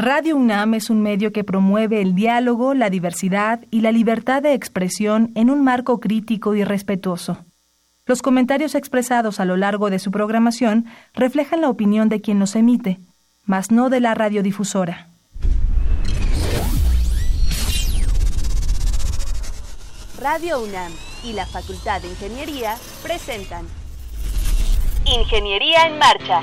Radio UNAM es un medio que promueve el diálogo, la diversidad y la libertad de expresión en un marco crítico y respetuoso. Los comentarios expresados a lo largo de su programación reflejan la opinión de quien los emite, mas no de la radiodifusora. Radio UNAM y la Facultad de Ingeniería presentan Ingeniería en Marcha.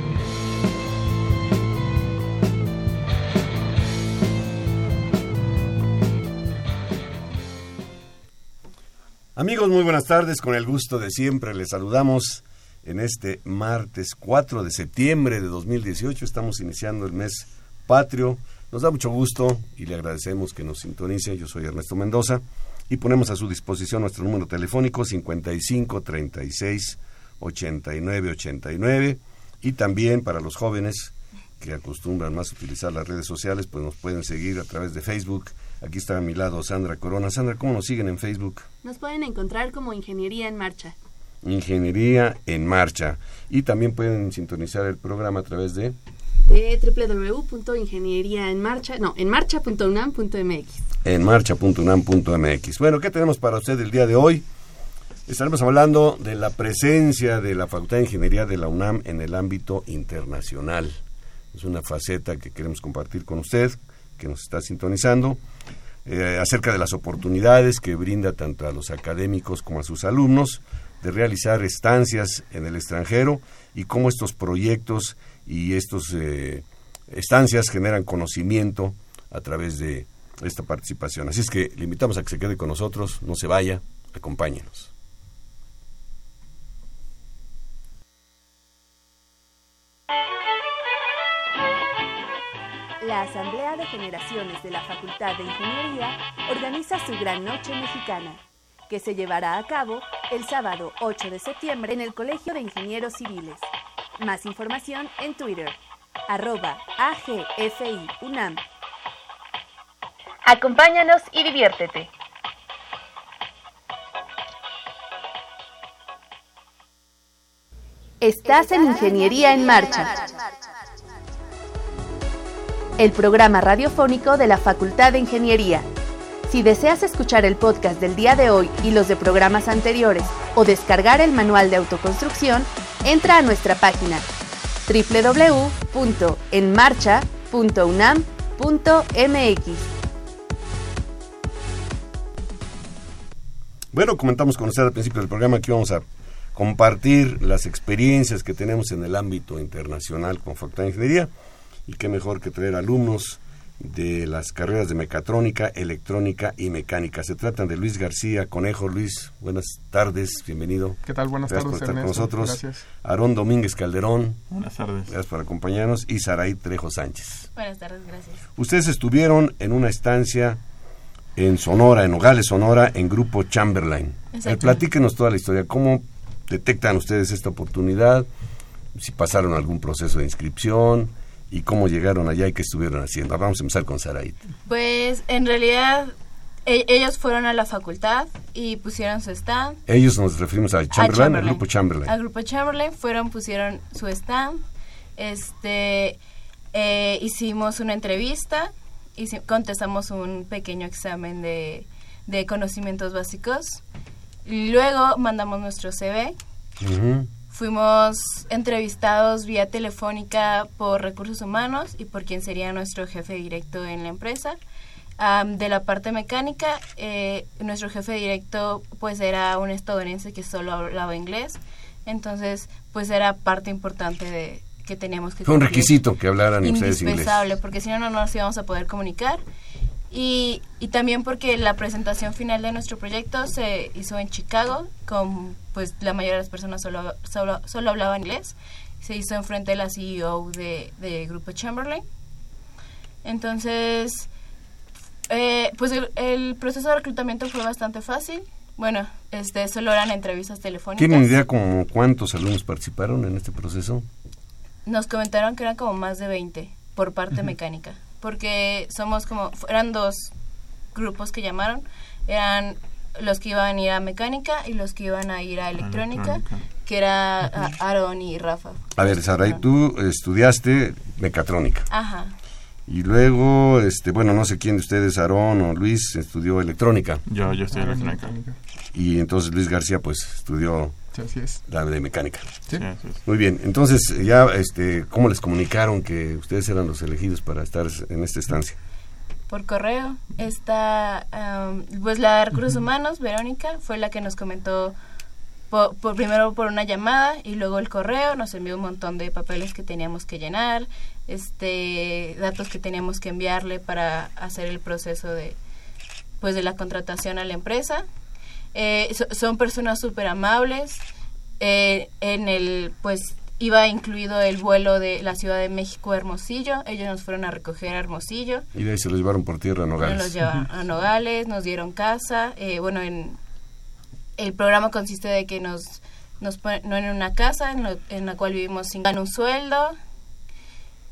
Amigos, muy buenas tardes. Con el gusto de siempre les saludamos en este martes 4 de septiembre de 2018. Estamos iniciando el mes patrio. Nos da mucho gusto y le agradecemos que nos sintonice. Yo soy Ernesto Mendoza y ponemos a su disposición nuestro número telefónico 55 36 89 89 y también para los jóvenes que acostumbran más a utilizar las redes sociales, pues nos pueden seguir a través de Facebook. Aquí está a mi lado Sandra Corona. Sandra, ¿cómo nos siguen en Facebook? Nos pueden encontrar como Ingeniería en Marcha. Ingeniería en Marcha. Y también pueden sintonizar el programa a través de... De www.ingenieriaenmarcha, no, enmarcha.unam.mx. Enmarcha.unam.mx. Bueno, ¿qué tenemos para usted el día de hoy? Estaremos hablando de la presencia de la Facultad de Ingeniería de la UNAM en el ámbito internacional. Es una faceta que queremos compartir con usted, que nos está sintonizando, eh, acerca de las oportunidades que brinda tanto a los académicos como a sus alumnos de realizar estancias en el extranjero y cómo estos proyectos y estas eh, estancias generan conocimiento a través de esta participación. Así es que le invitamos a que se quede con nosotros, no se vaya, acompáñenos. La Asamblea de Generaciones de la Facultad de Ingeniería organiza su Gran Noche Mexicana, que se llevará a cabo el sábado 8 de septiembre en el Colegio de Ingenieros Civiles. Más información en Twitter, arroba AGFI UNAM. Acompáñanos y diviértete. Estás en Ingeniería en Marcha el programa radiofónico de la Facultad de Ingeniería. Si deseas escuchar el podcast del día de hoy y los de programas anteriores o descargar el manual de autoconstrucción, entra a nuestra página www.enmarcha.unam.mx. Bueno, comentamos con usted al principio del programa que vamos a compartir las experiencias que tenemos en el ámbito internacional con Facultad de Ingeniería y qué mejor que traer alumnos de las carreras de mecatrónica, electrónica y mecánica. Se tratan de Luis García Conejo. Luis, buenas tardes, bienvenido. ¿Qué tal? Buenas Gracias tardes, por estar con nosotros. Gracias. Aarón Domínguez Calderón. Buenas tardes. Gracias por acompañarnos. Y Saraí Trejo Sánchez. Buenas tardes, gracias. Ustedes estuvieron en una estancia en Sonora, en Nogales, Sonora, en Grupo Chamberlain. Exacto. Eh, platíquenos toda la historia. ¿Cómo detectan ustedes esta oportunidad? Si pasaron algún proceso de inscripción y cómo llegaron allá y qué estuvieron haciendo. Vamos a empezar con Saraí. Pues en realidad e- ellos fueron a la facultad y pusieron su stand. Ellos nos referimos a Chamberlain, al. Grupo Chamberlain. Al grupo Chamberlain fueron, pusieron su stand. Este, eh, hicimos una entrevista, hici- contestamos un pequeño examen de, de conocimientos básicos. Luego mandamos nuestro CV. Ujú. Fuimos entrevistados vía telefónica por recursos humanos y por quien sería nuestro jefe directo en la empresa. Am, de la parte mecánica, eh, nuestro jefe directo pues era un estadounidense que solo hablaba inglés, entonces pues era parte importante de que teníamos que Fue un requisito que hablaran ustedes inglés. indispensable porque si no no nos íbamos a poder comunicar y, y también porque la presentación final de nuestro proyecto se hizo en Chicago con pues la mayoría de las personas solo solo, solo hablaban inglés se hizo enfrente de la CEO de, de Grupo Chamberlain entonces Eh, pues el, el proceso de reclutamiento fue bastante fácil. Bueno, este, solo eran entrevistas telefónicas. ¿Tienen idea como cuántos alumnos participaron en este proceso? Nos comentaron que eran como más de 20 por parte mecánica, porque somos como, eran dos grupos que llamaron, eran los que iban a ir a mecánica y los que iban a ir a electrónica, electrónica. que era a- Aaron y Rafa. A ver, Saray, tú estudiaste mecatrónica Ajá. y luego, este, bueno, no sé quién de ustedes, Aarón o Luis, estudió electrónica Yo, yo Ah, electrónica. y entonces Luis García pues estudió Sí, así es. la de mecánica. Sí. Sí, así es. Muy bien, entonces ya, este, ¿cómo les comunicaron que ustedes eran los elegidos para estar en esta estancia? Por correo. Está, am, pues la de recursos humanos, Verónica, fue la que nos comentó po- por, primero por una llamada y luego el correo, nos envió un montón de papeles que teníamos que llenar, este, datos que teníamos que enviarle para hacer el proceso de, pues de la contratación a la empresa. Eh, so- son personas súper amables. Eh, en el, pues iba incluido el vuelo de la Ciudad de México a Hermosillo. Ellos nos fueron a recoger a Hermosillo. Y de ahí se los llevaron por tierra a Nos Nogales. los llevaron a Nogales, nos dieron casa. eh, bueno, en el programa consiste de que nos, nos ponen en una casa en, lo- en la cual vivimos sin ganar un sueldo.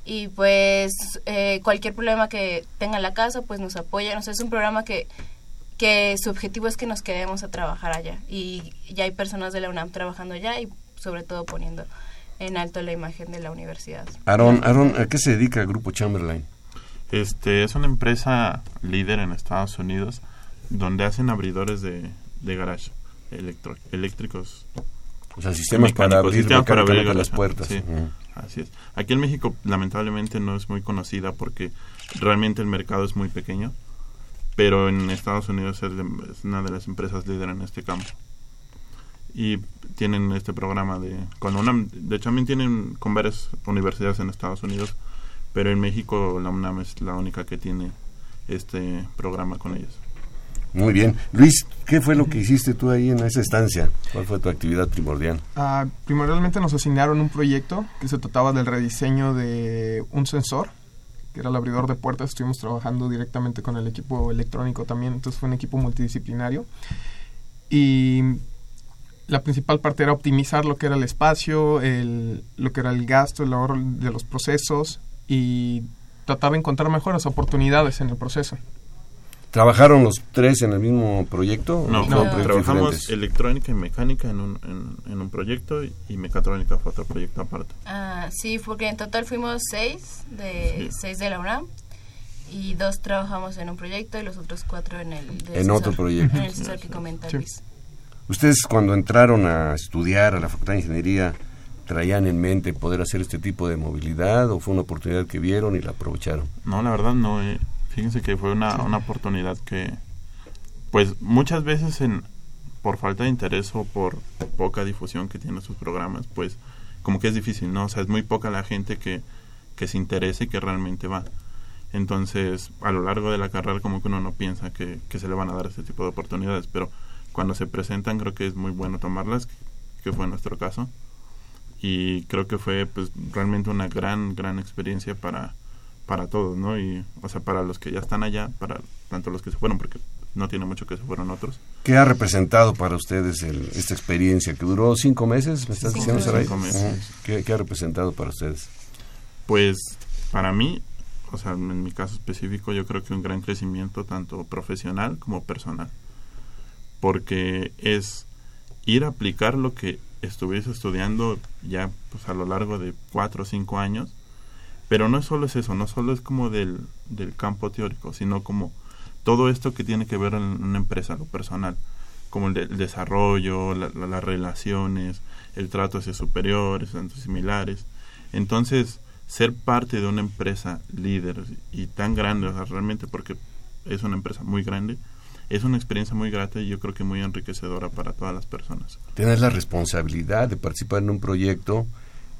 Y pues eh, cualquier problema que tenga la casa, pues nos apoyan. O sea, es un programa que, que su objetivo es que nos quedemos a trabajar allá. Y ya hay personas de la UNAM trabajando allá y sobre todo poniendo en alto la imagen de la universidad. Aarón, Aarón, ¿a qué se dedica el Grupo Chamberlain? Este, es una empresa líder en Estados Unidos donde hacen abridores de, de garage electro- eléctricos. O sea, sistemas para abrir sistemas para abrir las puertas. Sí, así es. Aquí en México lamentablemente no es muy conocida porque realmente el mercado es muy pequeño, pero en Estados Unidos es, de- es una de las empresas líderes en este campo. Y tienen este programa de con UNAM, de hecho también tienen con varias universidades en Estados Unidos, pero en México la UNAM es la única que tiene este programa con ellos. Muy bien. Luis, ¿qué fue lo que hiciste tú ahí en esa estancia? ¿Cuál fue tu actividad primordial? Ah, primordialmente nos asignaron un proyecto que se trataba del rediseño de un sensor, que era el abridor de puertas. Estuvimos trabajando directamente con el equipo electrónico también, entonces fue un equipo multidisciplinario. Y la principal parte era optimizar lo que era el espacio, el, lo que era el gasto, el ahorro de los procesos y tratar de encontrar mejores oportunidades en el proceso. ¿Trabajaron los tres en el mismo proyecto? No, ¿O No. fueron proyectos trabajamos diferentes? electrónica y mecánica en un, en, en un proyecto y, y mecatrónica fue otro proyecto aparte. Ah, sí, porque en total fuimos seis, de Sí. seis de la UNAM, y dos trabajamos en un proyecto y los otros cuatro en el... de En César, otro proyecto. En el César que comenta Sí. Ustedes cuando entraron a estudiar a la Facultad de Ingeniería, ¿traían en mente poder hacer este tipo de movilidad o fue una oportunidad que vieron y la aprovecharon? No, la verdad no. eh. Fíjense que fue una, una oportunidad que, pues muchas veces en por falta de interés o por poca difusión que tienen sus programas, pues como que es difícil, ¿no? O sea, es muy poca la gente que, que se interese y que realmente va. Entonces, a lo largo de la carrera como que uno no piensa que, que se le van a dar este tipo de oportunidades, pero cuando se presentan creo que es muy bueno tomarlas, que fue nuestro caso. Y creo que fue pues realmente una gran, gran experiencia para, para todos, ¿no? Y, o sea, para los que ya están allá, para tanto los que se fueron, porque no tiene mucho que se fueron otros. ¿Qué ha representado para ustedes el- esta experiencia que duró cinco meses? ¿Me estás diciendo, Saray? Cinco meses. Ujú. ¿Qué, qué ha representado para ustedes? Pues para mí, o sea, en mi caso específico, yo creo que un gran crecimiento tanto profesional como personal. Porque es ir a aplicar lo que estuviese estudiando ya pues a lo largo de cuatro o cinco años. Pero no solo es eso, no solo es como del, del campo teórico, sino como todo esto que tiene que ver en una empresa, lo personal, como el, de- el desarrollo, la- la- las relaciones, el trato hacia superiores, hacia similares. Entonces, ser parte de una empresa líder y tan grande, o sea, realmente porque es una empresa muy grande, es una experiencia muy grata y yo creo que muy enriquecedora para todas las personas. Tener la responsabilidad de participar en un proyecto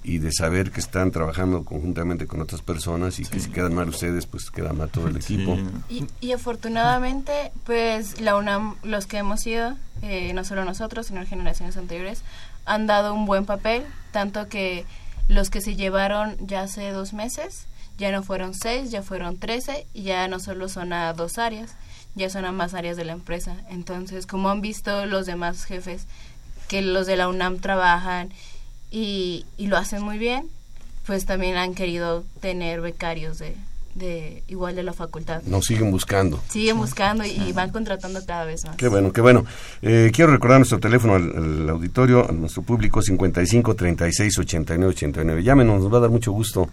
y de saber que están trabajando conjuntamente con otras personas y que si quedan mal ustedes, pues queda mal todo el equipo. Sí. Y, y afortunadamente, pues la UNAM, los que hemos ido, eh, no solo nosotros, sino generaciones anteriores, han dado un buen papel, tanto que los que se llevaron ya hace dos meses ya no fueron seis, ya fueron trece y ya no solo son a dos áreas, ya son a más áreas de la empresa. Entonces, como han visto los demás jefes, que los de la UNAM trabajan y, y lo hacen muy bien, pues también han querido tener becarios de, de igual de la facultad. Nos siguen buscando. Siguen buscando y, y van contratando cada vez más. Qué bueno, qué bueno. Eh, quiero recordar nuestro teléfono al, al auditorio, a nuestro público, 55 36 89 89. Llámenos, nos va a dar mucho gusto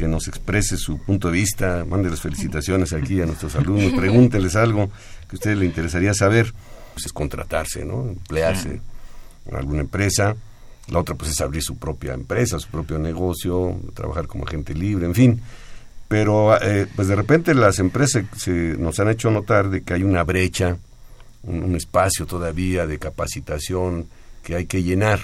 que nos exprese su punto de vista, mande las felicitaciones aquí a nuestros alumnos, pregúnteles algo que a ustedes le interesaría saber. Pues es contratarse, ¿no? Emplearse en alguna empresa. La otra pues es abrir su propia empresa, su propio negocio, trabajar como agente libre, en fin. Pero eh, pues de repente las empresas se, nos han hecho notar de que hay una brecha, un, un espacio todavía de capacitación que hay que llenar.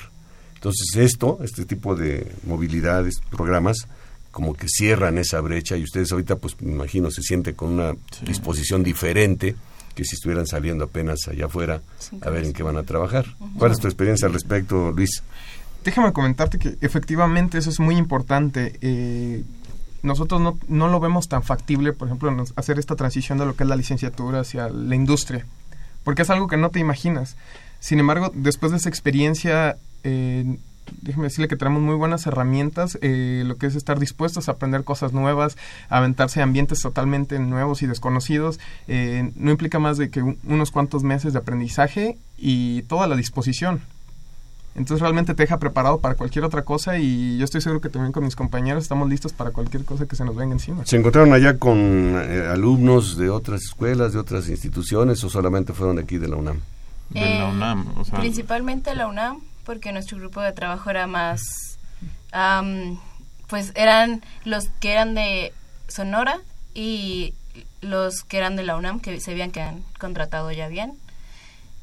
Entonces esto, este tipo de movilidades, programas, como que cierran esa brecha y ustedes ahorita, pues me imagino, se sienten con una Sí. disposición diferente que si estuvieran saliendo apenas allá afuera Sí, a ver en qué van a trabajar. ¿Cuál es tu experiencia al respecto, Luis? Déjame comentarte que efectivamente eso es muy importante. Eh, nosotros no, no lo vemos tan factible, por ejemplo, hacer esta transición de lo que es la licenciatura hacia la industria, porque es algo que no te imaginas. Sin embargo, después de esa experiencia, eh, déjeme decirle que tenemos muy buenas herramientas, eh, lo que es estar dispuestos a aprender cosas nuevas, a aventarse a ambientes totalmente nuevos y desconocidos. Eh, no implica más de que un- unos cuantos meses de aprendizaje y toda la disposición. Entonces realmente te deja preparado para cualquier otra cosa y yo estoy seguro que también con mis compañeros estamos listos para cualquier cosa que se nos venga encima. ¿Se encontraron allá con eh, alumnos de otras escuelas, de otras instituciones o solamente fueron de aquí de la UNAM? De la Eh, UNAM, o sea, Principalmente la UNAM, porque nuestro grupo de trabajo era más, am, pues eran los que eran de Sonora y los que eran de la UNAM, que se habían que han contratado ya bien.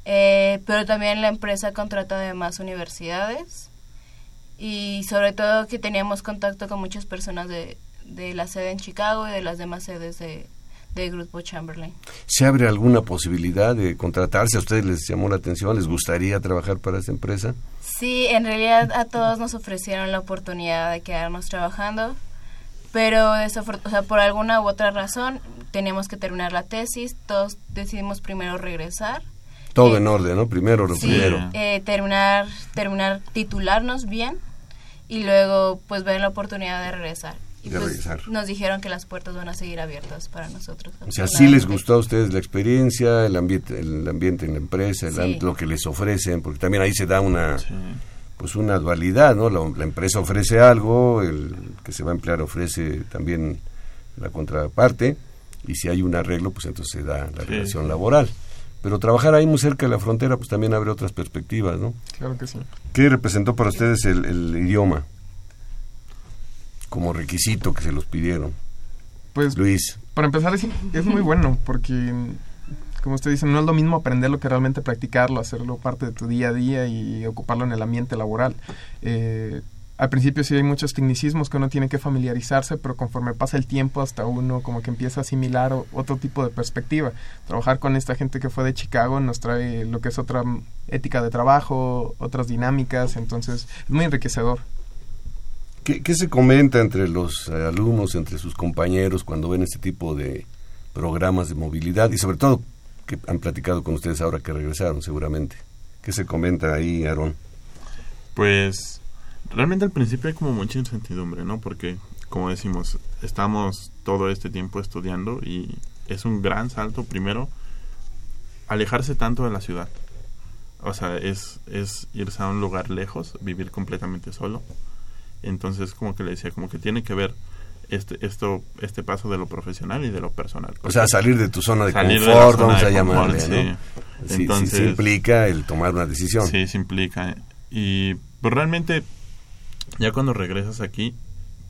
Eh, pero también la empresa contrata de más universidades y sobre todo que teníamos contacto con muchas personas de, de la sede en Chicago y de las demás sedes de, de Grupo Chamberlain. ¿Se abre alguna posibilidad de contratarse? ¿A ustedes les llamó la atención? ¿Les gustaría trabajar para esta empresa? Sí, en realidad a todos nos ofrecieron la oportunidad de quedarnos trabajando, pero o sea, por alguna u otra razón teníamos que terminar la tesis, todos decidimos primero regresar. Todo Eh, en orden, ¿no? Primero Sí, primero. eh, terminar, terminar, titularnos bien y luego pues ver la oportunidad de regresar. Y De pues, regresar. nos dijeron que las puertas van a seguir abiertas para nosotros. O sea, sí les gustó a ustedes la experiencia, el ambiente, el ambiente en la empresa, el Sí. am- lo que les ofrecen, porque también ahí se da una, sí. pues una dualidad, ¿no? La, la empresa ofrece algo, el que se va a emplear ofrece también la contraparte, y si hay un arreglo, pues entonces se da la Sí. relación laboral. Pero trabajar ahí muy cerca de la frontera, pues también abre otras perspectivas, ¿no? Claro que sí. ¿Qué representó para ustedes el, el idioma como requisito que se los pidieron? Pues Luis, para empezar es, es muy bueno porque, como usted dice, no es lo mismo aprenderlo que realmente practicarlo, hacerlo parte de tu día a día y ocuparlo en el ambiente laboral. Eh, al principio sí hay muchos tecnicismos que uno tiene que familiarizarse, pero conforme pasa el tiempo hasta uno como que empieza a asimilar o- otro tipo de perspectiva. Trabajar con esta gente que fue de Chicago nos trae lo que es otra ética de trabajo, otras dinámicas, entonces es muy enriquecedor. ¿Qué, se comenta entre los eh, alumnos, entre sus compañeros cuando ven este tipo de programas de movilidad y sobre todo que han platicado con ustedes ahora que regresaron seguramente? ¿Qué se comenta ahí, Aarón? Pues realmente al principio hay como mucha incertidumbre, ¿no? Porque, como decimos, estamos todo este tiempo estudiando y es un gran salto, primero, alejarse tanto de la ciudad. O sea, es, es irse a un lugar lejos, vivir completamente solo. Entonces, como que le decía, como que tiene que ver este, esto, este paso de lo profesional y de lo personal. O sea, salir de tu zona de confort, vamos a llamarle, sí. ¿no? Sí, sí, Entonces- sí implica el tomar una decisión. Sí, implica. Y pues realmente, ya cuando regresas aquí,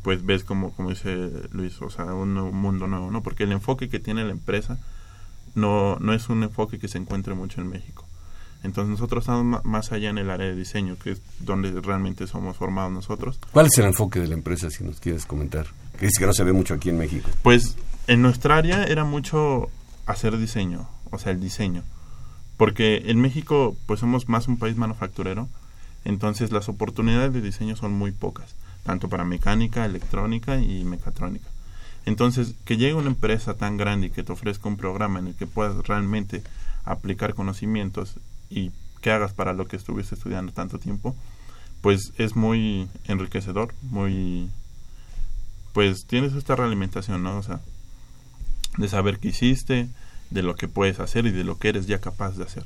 pues ves como, como dice Luis, o sea, un nuevo mundo nuevo, ¿no? Porque el enfoque que tiene la empresa no, no es un enfoque que se encuentre mucho en México. Entonces nosotros estamos más allá en el área de diseño, que es donde realmente somos formados nosotros. ¿Cuál es el enfoque de la empresa, si nos quieres comentar? Que dice que no se ve mucho aquí en México. Pues en nuestra área era mucho hacer diseño, o sea, el diseño. Porque en México, pues somos más un país manufacturero, entonces las oportunidades de diseño son muy pocas, tanto para mecánica, electrónica y mecatrónica. Entonces, que llegue una empresa tan grande y que te ofrezca un programa en el que puedas realmente aplicar conocimientos y que hagas para lo que estuviste estudiando tanto tiempo, pues es muy enriquecedor, muy pues tienes esta realimentación, ¿no? O sea, de saber qué hiciste, de lo que puedes hacer y de lo que eres ya capaz de hacer.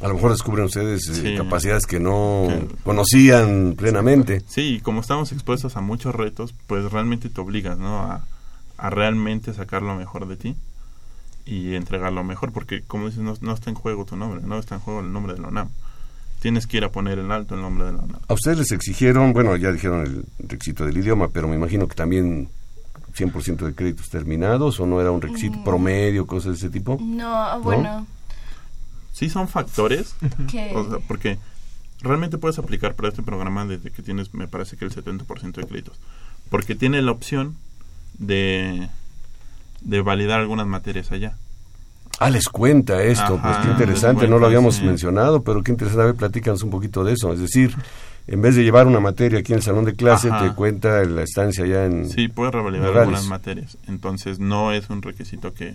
A lo mejor descubren ustedes eh, Sí. capacidades que no Que- conocían plenamente. Sí, y como estamos expuestos a muchos retos, pues realmente te obligas, ¿no? A, a realmente sacar lo mejor de ti y entregar lo mejor, porque como dices, no, no está en juego tu nombre, no está en juego el nombre de la UNAM. Tienes que ir a poner en alto el nombre de la UNAM. A ustedes les exigieron, bueno, ya dijeron el requisito del idioma, pero me imagino que también 100% de créditos terminados o no era un requisito Mm. promedio, cosas de ese tipo. No, bueno, Sí son factores, que... o sea, porque realmente puedes aplicar para este programa desde que tienes, me parece que el 70% de créditos, porque tiene la opción de, de validar algunas materias allá. Ah, les cuenta esto, Ajá, pues qué interesante, cuenta, no lo habíamos sí. mencionado, pero qué interesante, a ver, platícanos un poquito de eso. Es decir, en vez de llevar una materia aquí en el salón de clase, Ajá. te cuenta la estancia allá en... Sí, puedes revalidar Morales. algunas materias. Entonces, no es un requisito que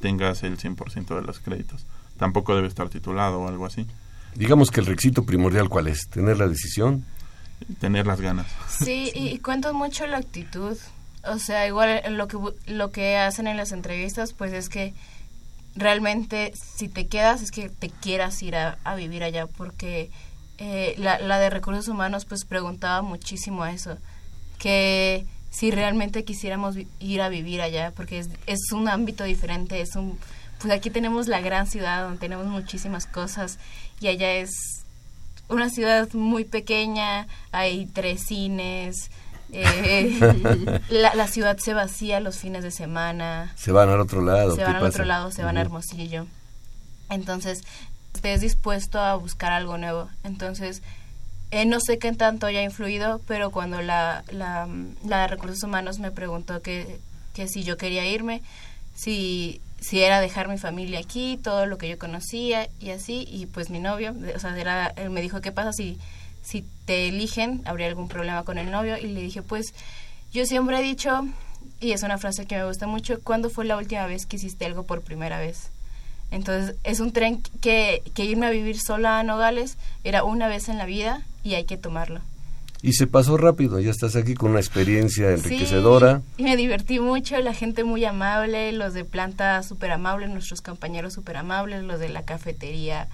tengas el 100% de los créditos. Tampoco debe estar titulado o algo así. Digamos que el requisito primordial, ¿cuál es? Tener la decisión. Tener las ganas. Sí, y, y cuenta mucho la actitud. O sea, igual lo que lo que hacen en las entrevistas, pues es que realmente si te quedas es que te quieras ir a, vivir allá, porque eh, la, la de recursos humanos pues preguntaba muchísimo a eso, que si realmente quisiéramos ir a vivir allá, porque es, es un ámbito diferente, es un pues aquí tenemos la gran ciudad donde tenemos muchísimas cosas y allá es una ciudad muy pequeña, hay tres cines, eh, la, la ciudad se vacía los fines de semana, Se van al otro lado. se ¿qué van al pasa? otro lado, se van a. Hermosillo. Entonces, estés dispuesto a buscar algo nuevo. Entonces, eh, no sé qué tanto haya influido, pero cuando la, la, la de recursos humanos me preguntó que, que si yo quería irme, si, si era dejar mi familia aquí, todo lo que yo conocía y así, y pues mi novio, o sea, era, él me dijo, ¿qué pasa si, si te eligen? ¿Habría algún problema con el novio? Y le dije, pues yo siempre he dicho, y es una frase que me gusta mucho, ¿cuándo fue la última vez que hiciste algo por primera vez? Entonces, es un tren que, que irme a vivir sola a Nogales era una vez en la vida y hay que tomarlo. Y se pasó rápido, ya estás aquí con una experiencia enriquecedora. Sí, y me divertí mucho, la gente muy amable, los de planta súper amables, nuestros compañeros súper amables, los de la cafetería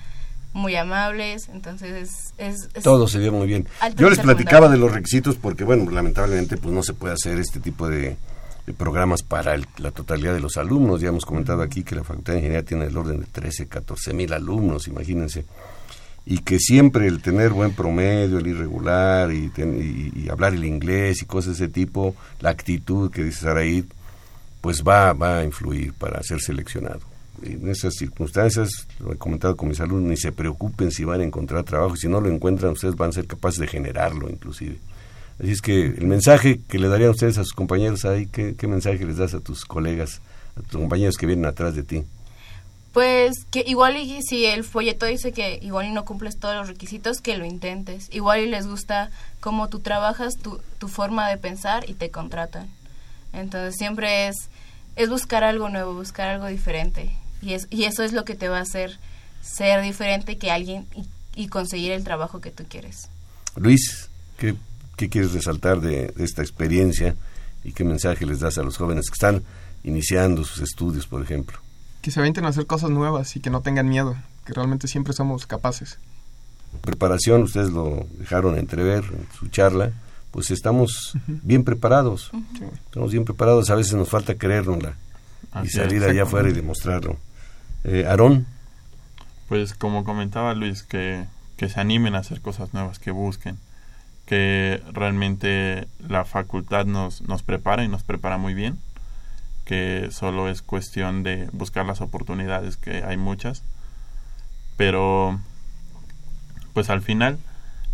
muy amables, entonces es... es- Todo se vio muy bien. Yo les platicaba de los requisitos porque, bueno, lamentablemente pues no se puede hacer este tipo de, de programas para el- la totalidad de los alumnos. Ya hemos comentado aquí que la Facultad de Ingeniería tiene el orden de 13, 14 mil alumnos, imagínense. Y que siempre el tener buen promedio, el irregular y, ten- y- y hablar el inglés y cosas de ese tipo, la actitud que dice Saraí, pues va, va a influir para ser seleccionado. En esas circunstancias, lo he comentado con mis alumnos, ni se preocupen si van a encontrar trabajo, si no lo encuentran, ustedes van a ser capaces de generarlo inclusive. Así es que el mensaje que le darían ustedes a sus compañeros ahí, ¿qué, qué mensaje les das a tus colegas, a tus compañeros que vienen atrás de ti? Pues que igual y si el folleto dice que igual y no cumples todos los requisitos, que lo intentes. Igual y les gusta cómo tú trabajas, tu, tu forma de pensar y te contratan. Entonces siempre es, es buscar algo nuevo, buscar algo diferente. Y, es, y eso es lo que te va a hacer ser diferente que alguien y, y conseguir el trabajo que tú quieres. Luis, ¿qué, qué quieres resaltar de, de esta experiencia y qué mensaje les das a los jóvenes que están iniciando sus estudios, por ejemplo? Que se avienten a hacer cosas nuevas y que no tengan miedo, que realmente siempre somos capaces. preparación, ustedes lo dejaron entrever en su charla, pues estamos bien preparados. Estamos bien preparados, a veces nos falta creérnosla y salir allá afuera y demostrarlo. Eh, Aarón, Pues como comentaba Luis, que, que se animen a hacer cosas nuevas, que busquen, que realmente la facultad nos, nos prepara y nos prepara muy bien, que solo es cuestión de buscar las oportunidades, que hay muchas, pero pues al final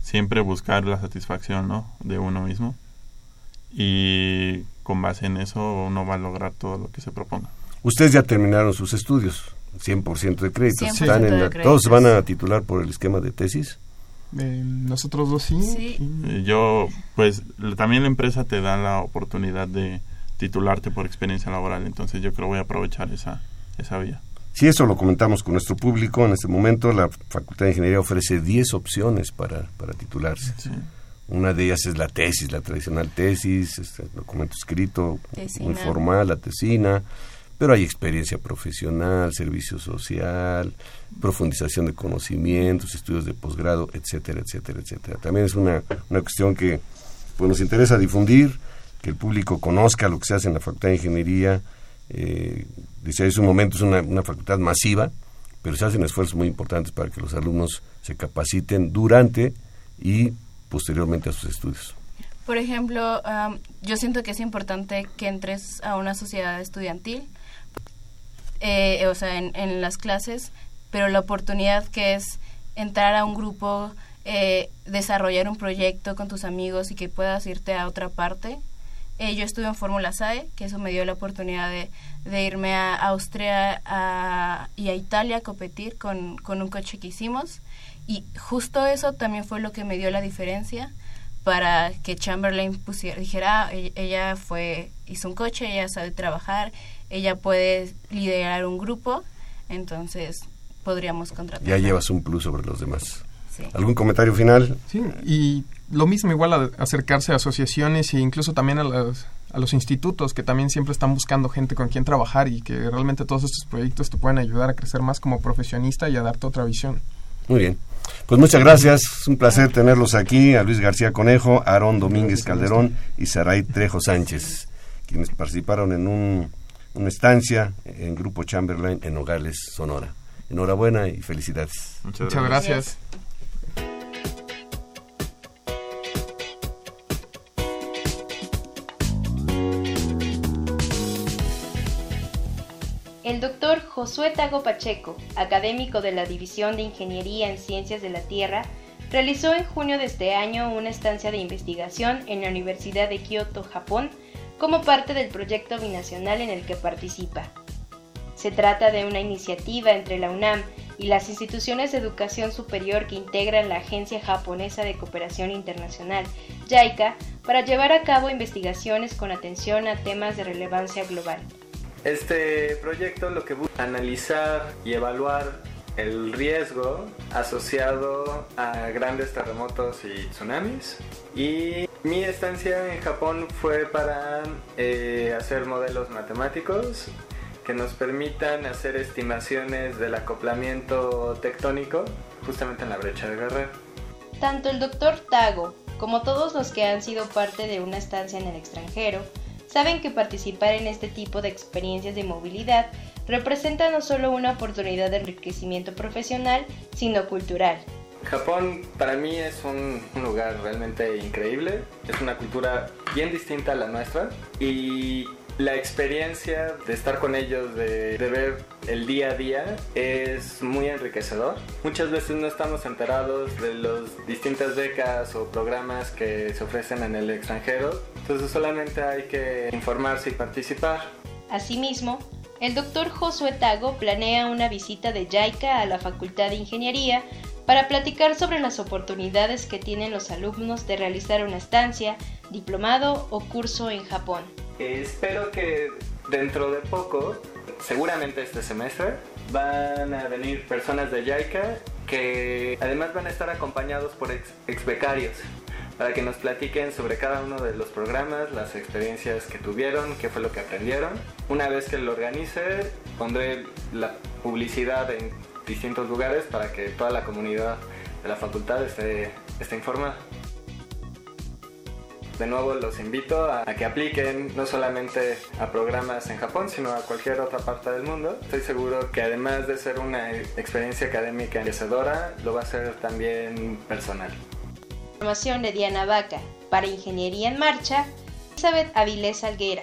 siempre buscar la satisfacción ¿no? de uno mismo y con base en eso uno va a lograr todo lo que se proponga. ustedes ya terminaron sus estudios, 100% de créditos. 100% Están en de la- créditos. todos se van a titular por el esquema de tesis. Eh, nosotros dos sí. Eh, Yo, pues también la empresa te da la oportunidad de titularte por experiencia laboral. Entonces yo creo voy a aprovechar esa, esa vía. Si eso lo comentamos con nuestro público, en este momento la Facultad de Ingeniería ofrece 10 opciones para, para titularse. Una de ellas es la tesis, la tradicional tesis, este documento escrito, muy formal, la tesina, pero hay experiencia profesional, servicio social, profundización de conocimientos, estudios de posgrado, etcétera, etcétera, etcétera. También es una, una cuestión que pues, nos interesa difundir, que el público conozca lo que se hace en la Facultad de Ingeniería. Eh, dice, un momento, es una, una facultad masiva, pero se hacen esfuerzos muy importantes para que los alumnos se capaciten durante y posteriormente a sus estudios. Por ejemplo, yo siento que es importante que entres a una sociedad estudiantil, eh, o sea, en, las clases, pero la oportunidad que es entrar a un grupo, eh, desarrollar un proyecto con tus amigos y que puedas irte a otra parte. Eh, yo estuve en Fórmula SAE, que eso me dio la oportunidad de, irme a Austria y a Italia a competir con, con un coche que hicimos. Y justo eso también fue lo que me dio la diferencia para que Chamberlain pusiera, dijera, ah, e-, ella fue, hizo un coche, ella sabe trabajar, ella puede liderar un grupo, entonces podríamos contratar. Ya llevas un plus sobre los demás. ¿Algún comentario final? Sí, y lo mismo igual acercarse a asociaciones e incluso también a, a los institutos que también siempre están buscando gente con quien trabajar y que realmente todos estos proyectos te pueden ayudar a crecer más como profesionista y a darte otra visión. Muy bien. Pues muchas gracias, es un placer tenerlos aquí, a Luis García Conejo, Aarón Domínguez Calderón y Saray Trejo Sánchez, quienes participaron en un, una estancia en Grupo Chamberlain en Nogales, Sonora. Enhorabuena y felicidades. Muchas gracias. El doctor Josué Tago Pacheco, académico de la División de Ingeniería en Ciencias de la Tierra, realizó en junio de este año una estancia de investigación en la Universidad de Kioto, Japón, como parte del proyecto binacional en el que participa. Se trata de una iniciativa entre la UNAM y las instituciones de educación superior que integran la Agencia Japonesa de Cooperación Internacional, JICA, para llevar a cabo investigaciones con atención a temas de relevancia global. Este proyecto lo que busca analizar y evaluar el riesgo asociado a grandes terremotos y tsunamis. Y mi estancia en Japón fue para eh, hacer modelos matemáticos que nos permitan hacer estimaciones del acoplamiento tectónico justamente en la brecha de Guerrero. Tanto el doctor Tago como todos los que han sido parte de una estancia en el extranjero saben que participar en este tipo de experiencias de movilidad representa no solo una oportunidad de enriquecimiento profesional, sino cultural. Japón para mí es un, lugar realmente increíble, es una cultura bien distinta a la nuestra y la experiencia de estar con ellos, de, ver el día a día, es muy enriquecedor. Muchas veces no estamos enterados de las distintas becas o programas que se ofrecen en el extranjero, entonces solamente hay que informarse y participar. Asimismo, el doctor Josué Tago planea una visita de JICA a la Facultad de Ingeniería para platicar sobre las oportunidades que tienen los alumnos de realizar una estancia, diplomado o curso en Japón. Espero que dentro de poco, seguramente este semestre, van a venir personas de JICA que además van a estar acompañados por ex, becarios para que nos platiquen sobre cada uno de los programas, las experiencias que tuvieron, qué fue lo que aprendieron. Una vez que lo organice, pondré la publicidad en distintos lugares para que toda la comunidad de la facultad esté, esté informada. De nuevo los invito a, que apliquen no solamente a programas en Japón, sino a cualquier otra parte del mundo. Estoy seguro que además de ser una experiencia académica enriquecedora, lo va a ser también personal. Información de Diana Vaca para Ingeniería en Marcha, Elizabeth Avilés Alguera.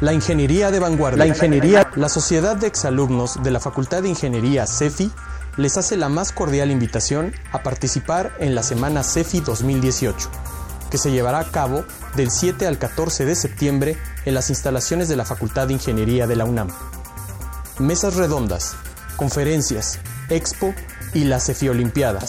La ingeniería de vanguardia. La ingeniería, la Sociedad de Exalumnos de la Facultad de Ingeniería CEFI les hace la más cordial invitación a participar en la Semana CEFI 2018, que se llevará a cabo del 7 al 14 de septiembre en las instalaciones de la Facultad de Ingeniería de la UNAM. Mesas redondas, conferencias, expo y la CEFI Olimpiada.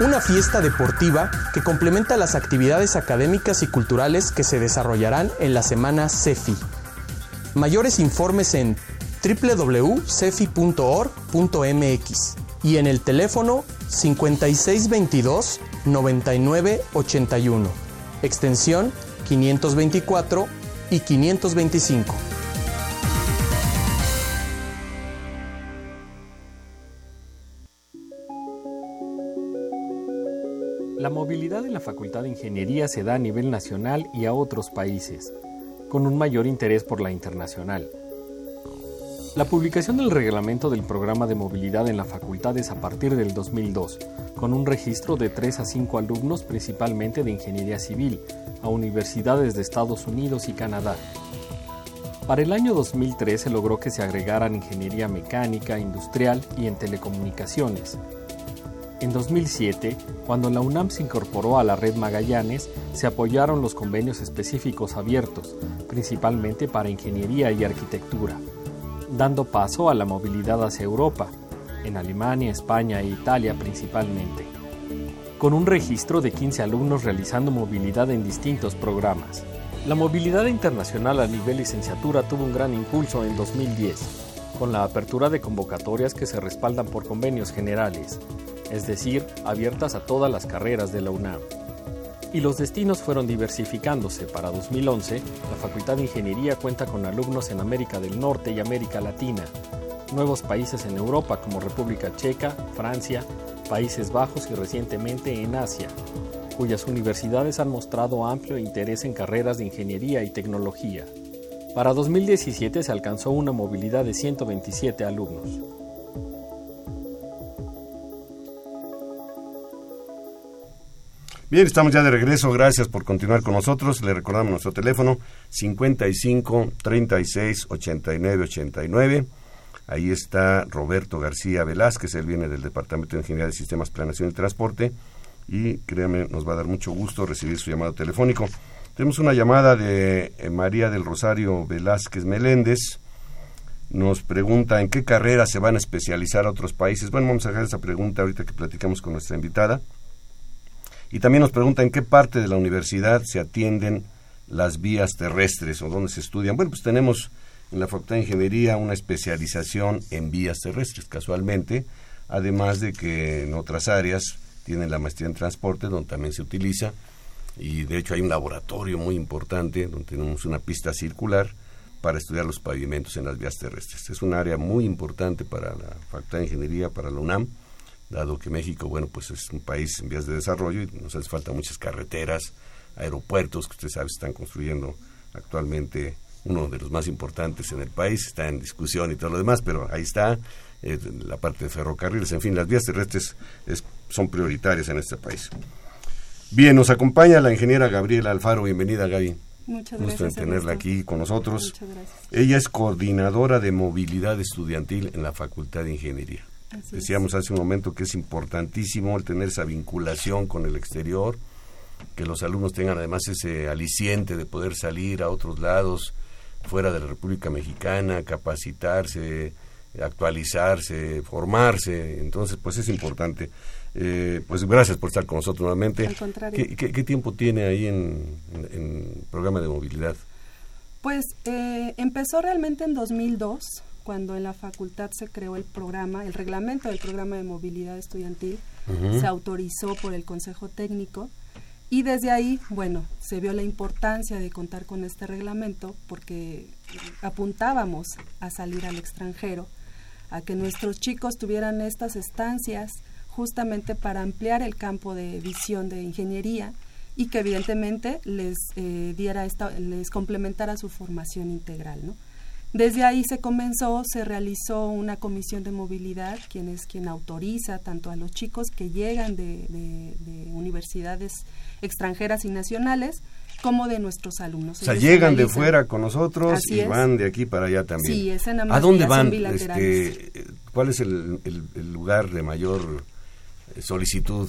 Una fiesta deportiva que complementa las actividades académicas y culturales que se desarrollarán en la semana CEFI. Mayores informes en www.cefi.org.mx y en el teléfono 5622 9981, extensión 524 y 525. La movilidad en la Facultad de Ingeniería se da a nivel nacional y a otros países, con un mayor interés por la internacional. La publicación del reglamento del programa de movilidad en la facultad es a partir del 2002, con un registro de 3 a 5 alumnos principalmente de ingeniería civil, a universidades de Estados Unidos y Canadá. Para el año 2003 se logró que se agregaran ingeniería mecánica, industrial y en telecomunicaciones, en 2007, cuando la UNAM se incorporó a la red Magallanes, se apoyaron los convenios específicos abiertos, principalmente para ingeniería y arquitectura, dando paso a la movilidad hacia Europa, en Alemania, España e Italia principalmente, con un registro de 15 alumnos realizando movilidad en distintos programas. La movilidad internacional a nivel licenciatura tuvo un gran impulso en 2010, con la apertura de convocatorias que se respaldan por convenios generales, es decir, abiertas a todas las carreras de la UNAM. Y los destinos fueron diversificándose. Para 2011, la Facultad de Ingeniería cuenta con alumnos en América del Norte y América Latina, nuevos países en Europa como República Checa, Francia, Países Bajos y recientemente en Asia, cuyas universidades han mostrado amplio interés en carreras de ingeniería y tecnología. Para 2017 se alcanzó una movilidad de 127 alumnos. Bien, estamos ya de regreso. Gracias por continuar con nosotros. Le recordamos nuestro teléfono 55 36 89 89. Ahí está Roberto García Velázquez, él viene del Departamento de Ingeniería de Sistemas, Planación y Transporte. Y créame, nos va a dar mucho gusto recibir su llamado telefónico. Tenemos una llamada de eh, María del Rosario Velázquez Meléndez. Nos pregunta en qué carrera se van a especializar a otros países. Bueno, vamos a dejar esa pregunta ahorita que platicamos con nuestra invitada. Y también nos pregunta en qué parte de la universidad se atienden las vías terrestres o dónde se estudian. Bueno, pues tenemos en la Facultad de Ingeniería una especialización en vías terrestres, casualmente, además de que en otras áreas tienen la maestría en transporte, donde también se utiliza, y de hecho hay un laboratorio muy importante donde tenemos una pista circular para estudiar los pavimentos en las vías terrestres. Es un área muy importante para la Facultad de Ingeniería, para la UNAM, dado que México, bueno, pues es un país en vías de desarrollo y nos hace falta muchas carreteras, aeropuertos que usted sabe están construyendo actualmente uno de los más importantes en el país, está en discusión y todo lo demás, pero ahí está eh, la parte de ferrocarriles, en fin, las vías terrestres son prioritarias en este país. Bien, nos acompaña la ingeniera Gabriela Alfaro, bienvenida Gaby. Muchas Gusto gracias. en tenerla aquí con nosotros. Muchas gracias. Ella es coordinadora de movilidad estudiantil en la Facultad de Ingeniería. Así Decíamos hace un momento que es importantísimo el tener esa vinculación con el exterior, que los alumnos tengan además ese aliciente de poder salir a otros lados, fuera de la República Mexicana, capacitarse, actualizarse, formarse. Entonces, pues es importante. Eh, pues gracias por estar con nosotros nuevamente. Al contrario. ¿Qué, qué- qué tiempo tiene ahí en, en- en programa de movilidad? Pues eh, empezó realmente en 2002, cuando en la facultad se creó el programa, el reglamento del programa de movilidad estudiantil, se autorizó por el Consejo Técnico y desde ahí, bueno, se vio la importancia de contar con este reglamento porque apuntábamos a salir al extranjero, a que nuestros chicos tuvieran estas estancias justamente para ampliar el campo de visión de ingeniería y que evidentemente les eh, diera esta, les complementara su formación integral, ¿no? Desde ahí se comenzó, se realizó una comisión de movilidad, quien es quien autoriza tanto a los chicos que llegan de, de- de universidades extranjeras y nacionales, como de nuestros alumnos. O sea, Ellos llegan de fuera con nosotros Así y es. van de aquí para allá también. Sí, ese nada ¿A dónde van? Este, ¿Cuál es el, el- el lugar de mayor eh, solicitud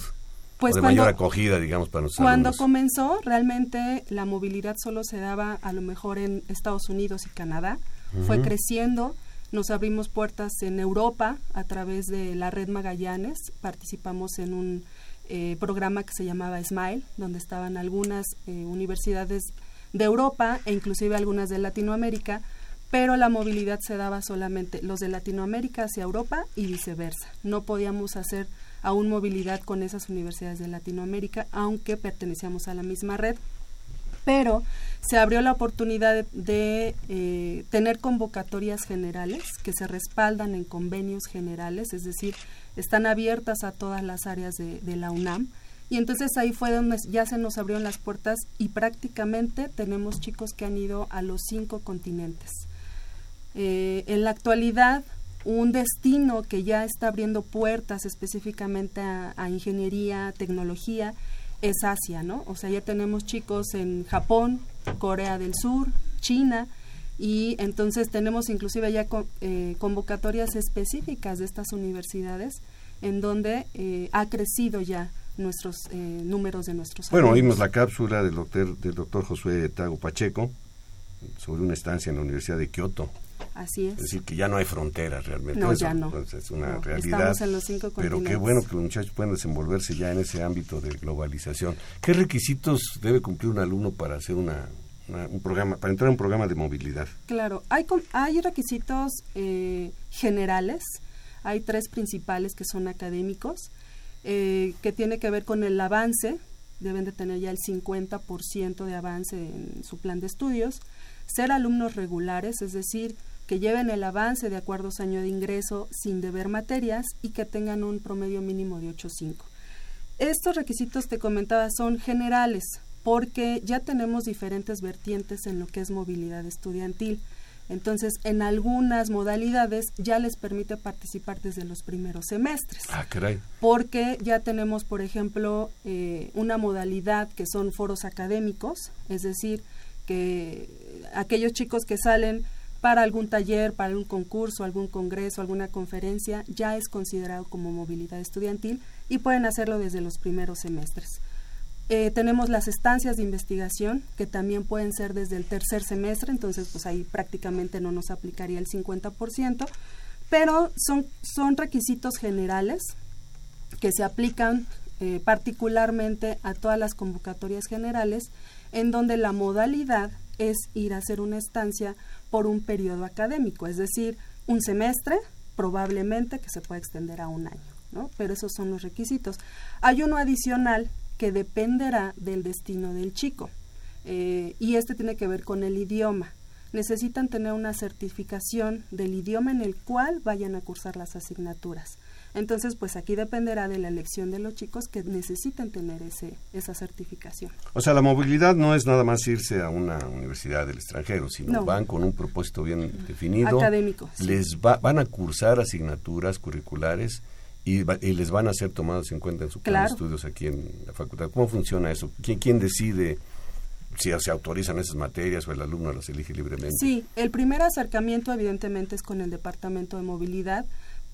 Pues o de cuando- mayor acogida, digamos, para nuestros Cuando alumnos? comenzó, realmente la movilidad solo se daba a lo mejor en Estados Unidos y Canadá. Fue creciendo, nos abrimos puertas en Europa a través de la red Magallanes, participamos en un eh, programa que se llamaba Smile, donde estaban algunas eh, universidades de Europa e inclusive algunas de Latinoamérica, pero la movilidad se daba solamente los de Latinoamérica hacia Europa y viceversa. No podíamos hacer aún movilidad con esas universidades de Latinoamérica, aunque pertenecíamos a la misma red, pero se abrió la oportunidad de, eh, tener convocatorias generales que se respaldan en convenios generales, es decir, están abiertas a todas las áreas de, la UNAM. Y entonces ahí fue donde ya se nos abrieron las puertas y prácticamente tenemos chicos que han ido a los cinco continentes. Eh, en la actualidad, un destino que ya está abriendo puertas específicamente a, a ingeniería, tecnología, es Asia, ¿no? O sea, ya tenemos chicos en Japón, Corea del Sur, China, y entonces tenemos inclusive ya eh, convocatorias específicas de estas universidades en donde eh, ha crecido ya nuestros eh, números de nuestros Bueno, oímos la cápsula del doctor, del doctor Josué Tago Pacheco sobre una estancia en la Universidad de Kioto. Así es. Es decir, que ya no hay fronteras realmente. No, ya no. es una realidad. Estamos en los cinco pero qué bueno que los muchachos puedan desenvolverse ya en ese ámbito de globalización. ¿Qué requisitos debe cumplir un alumno para hacer una, un programa, para entrar en un programa de movilidad? Claro, hay, hay requisitos eh, generales. Hay tres principales que son académicos, eh, que tiene que ver con el avance. Deben de tener ya el 50% de avance en su plan de estudios ser alumnos regulares, es decir, que lleven el avance de acuerdo a su año de ingreso sin deber materias y que tengan un promedio mínimo de 8.5. Estos requisitos te comentaba son generales porque ya tenemos diferentes vertientes en lo que es movilidad estudiantil. Entonces, en algunas modalidades ya les permite participar desde los primeros semestres. Ah, caray. Porque ya tenemos, por ejemplo, eh, una modalidad que son foros académicos, es decir, que aquellos chicos que salen para algún taller, para algún concurso, algún congreso, alguna conferencia, ya es considerado como movilidad estudiantil y pueden hacerlo desde los primeros semestres. Eh, tenemos las estancias de investigación que también pueden ser desde el tercer semestre, entonces pues ahí prácticamente no nos aplicaría el 50%, pero son, son requisitos generales que se aplican eh, particularmente a todas las convocatorias generales en donde la modalidad es ir a hacer una estancia por un periodo académico, es decir, un semestre, probablemente que se puede extender a un año, ¿no? Pero esos son los requisitos. Hay uno adicional que dependerá del destino del chico eh, y este tiene que ver con el idioma. Necesitan tener una certificación del idioma en el cual vayan a cursar las asignaturas. Entonces, pues aquí dependerá de la elección de los chicos que necesiten tener ese, esa certificación. O sea, la movilidad no es nada más irse a una universidad del extranjero, sino van con un propósito bien definido. Académico. Les van a cursar asignaturas curriculares y, les van a ser tomados en cuenta en su plan de estudios aquí en la facultad. ¿Cómo funciona eso? ¿Quién, quién decide? si se autorizan esas materias o el alumno las elige libremente. Sí, el primer acercamiento evidentemente es con el Departamento de Movilidad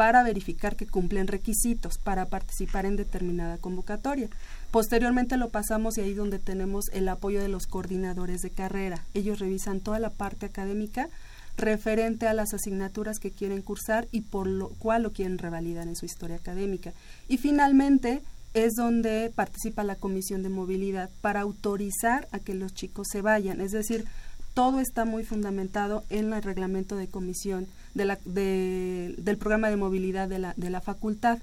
para verificar que cumplen requisitos para participar en determinada convocatoria. Posteriormente lo pasamos y ahí donde tenemos el apoyo de los coordinadores de carrera. Ellos revisan toda la parte académica referente a las asignaturas que quieren cursar y por lo cual lo quieren revalidar en su historia académica. Y finalmente es donde participa la Comisión de Movilidad para autorizar a que los chicos se vayan. Es decir, todo está muy fundamentado en el reglamento de comisión de la, del programa de movilidad de la, de la facultad.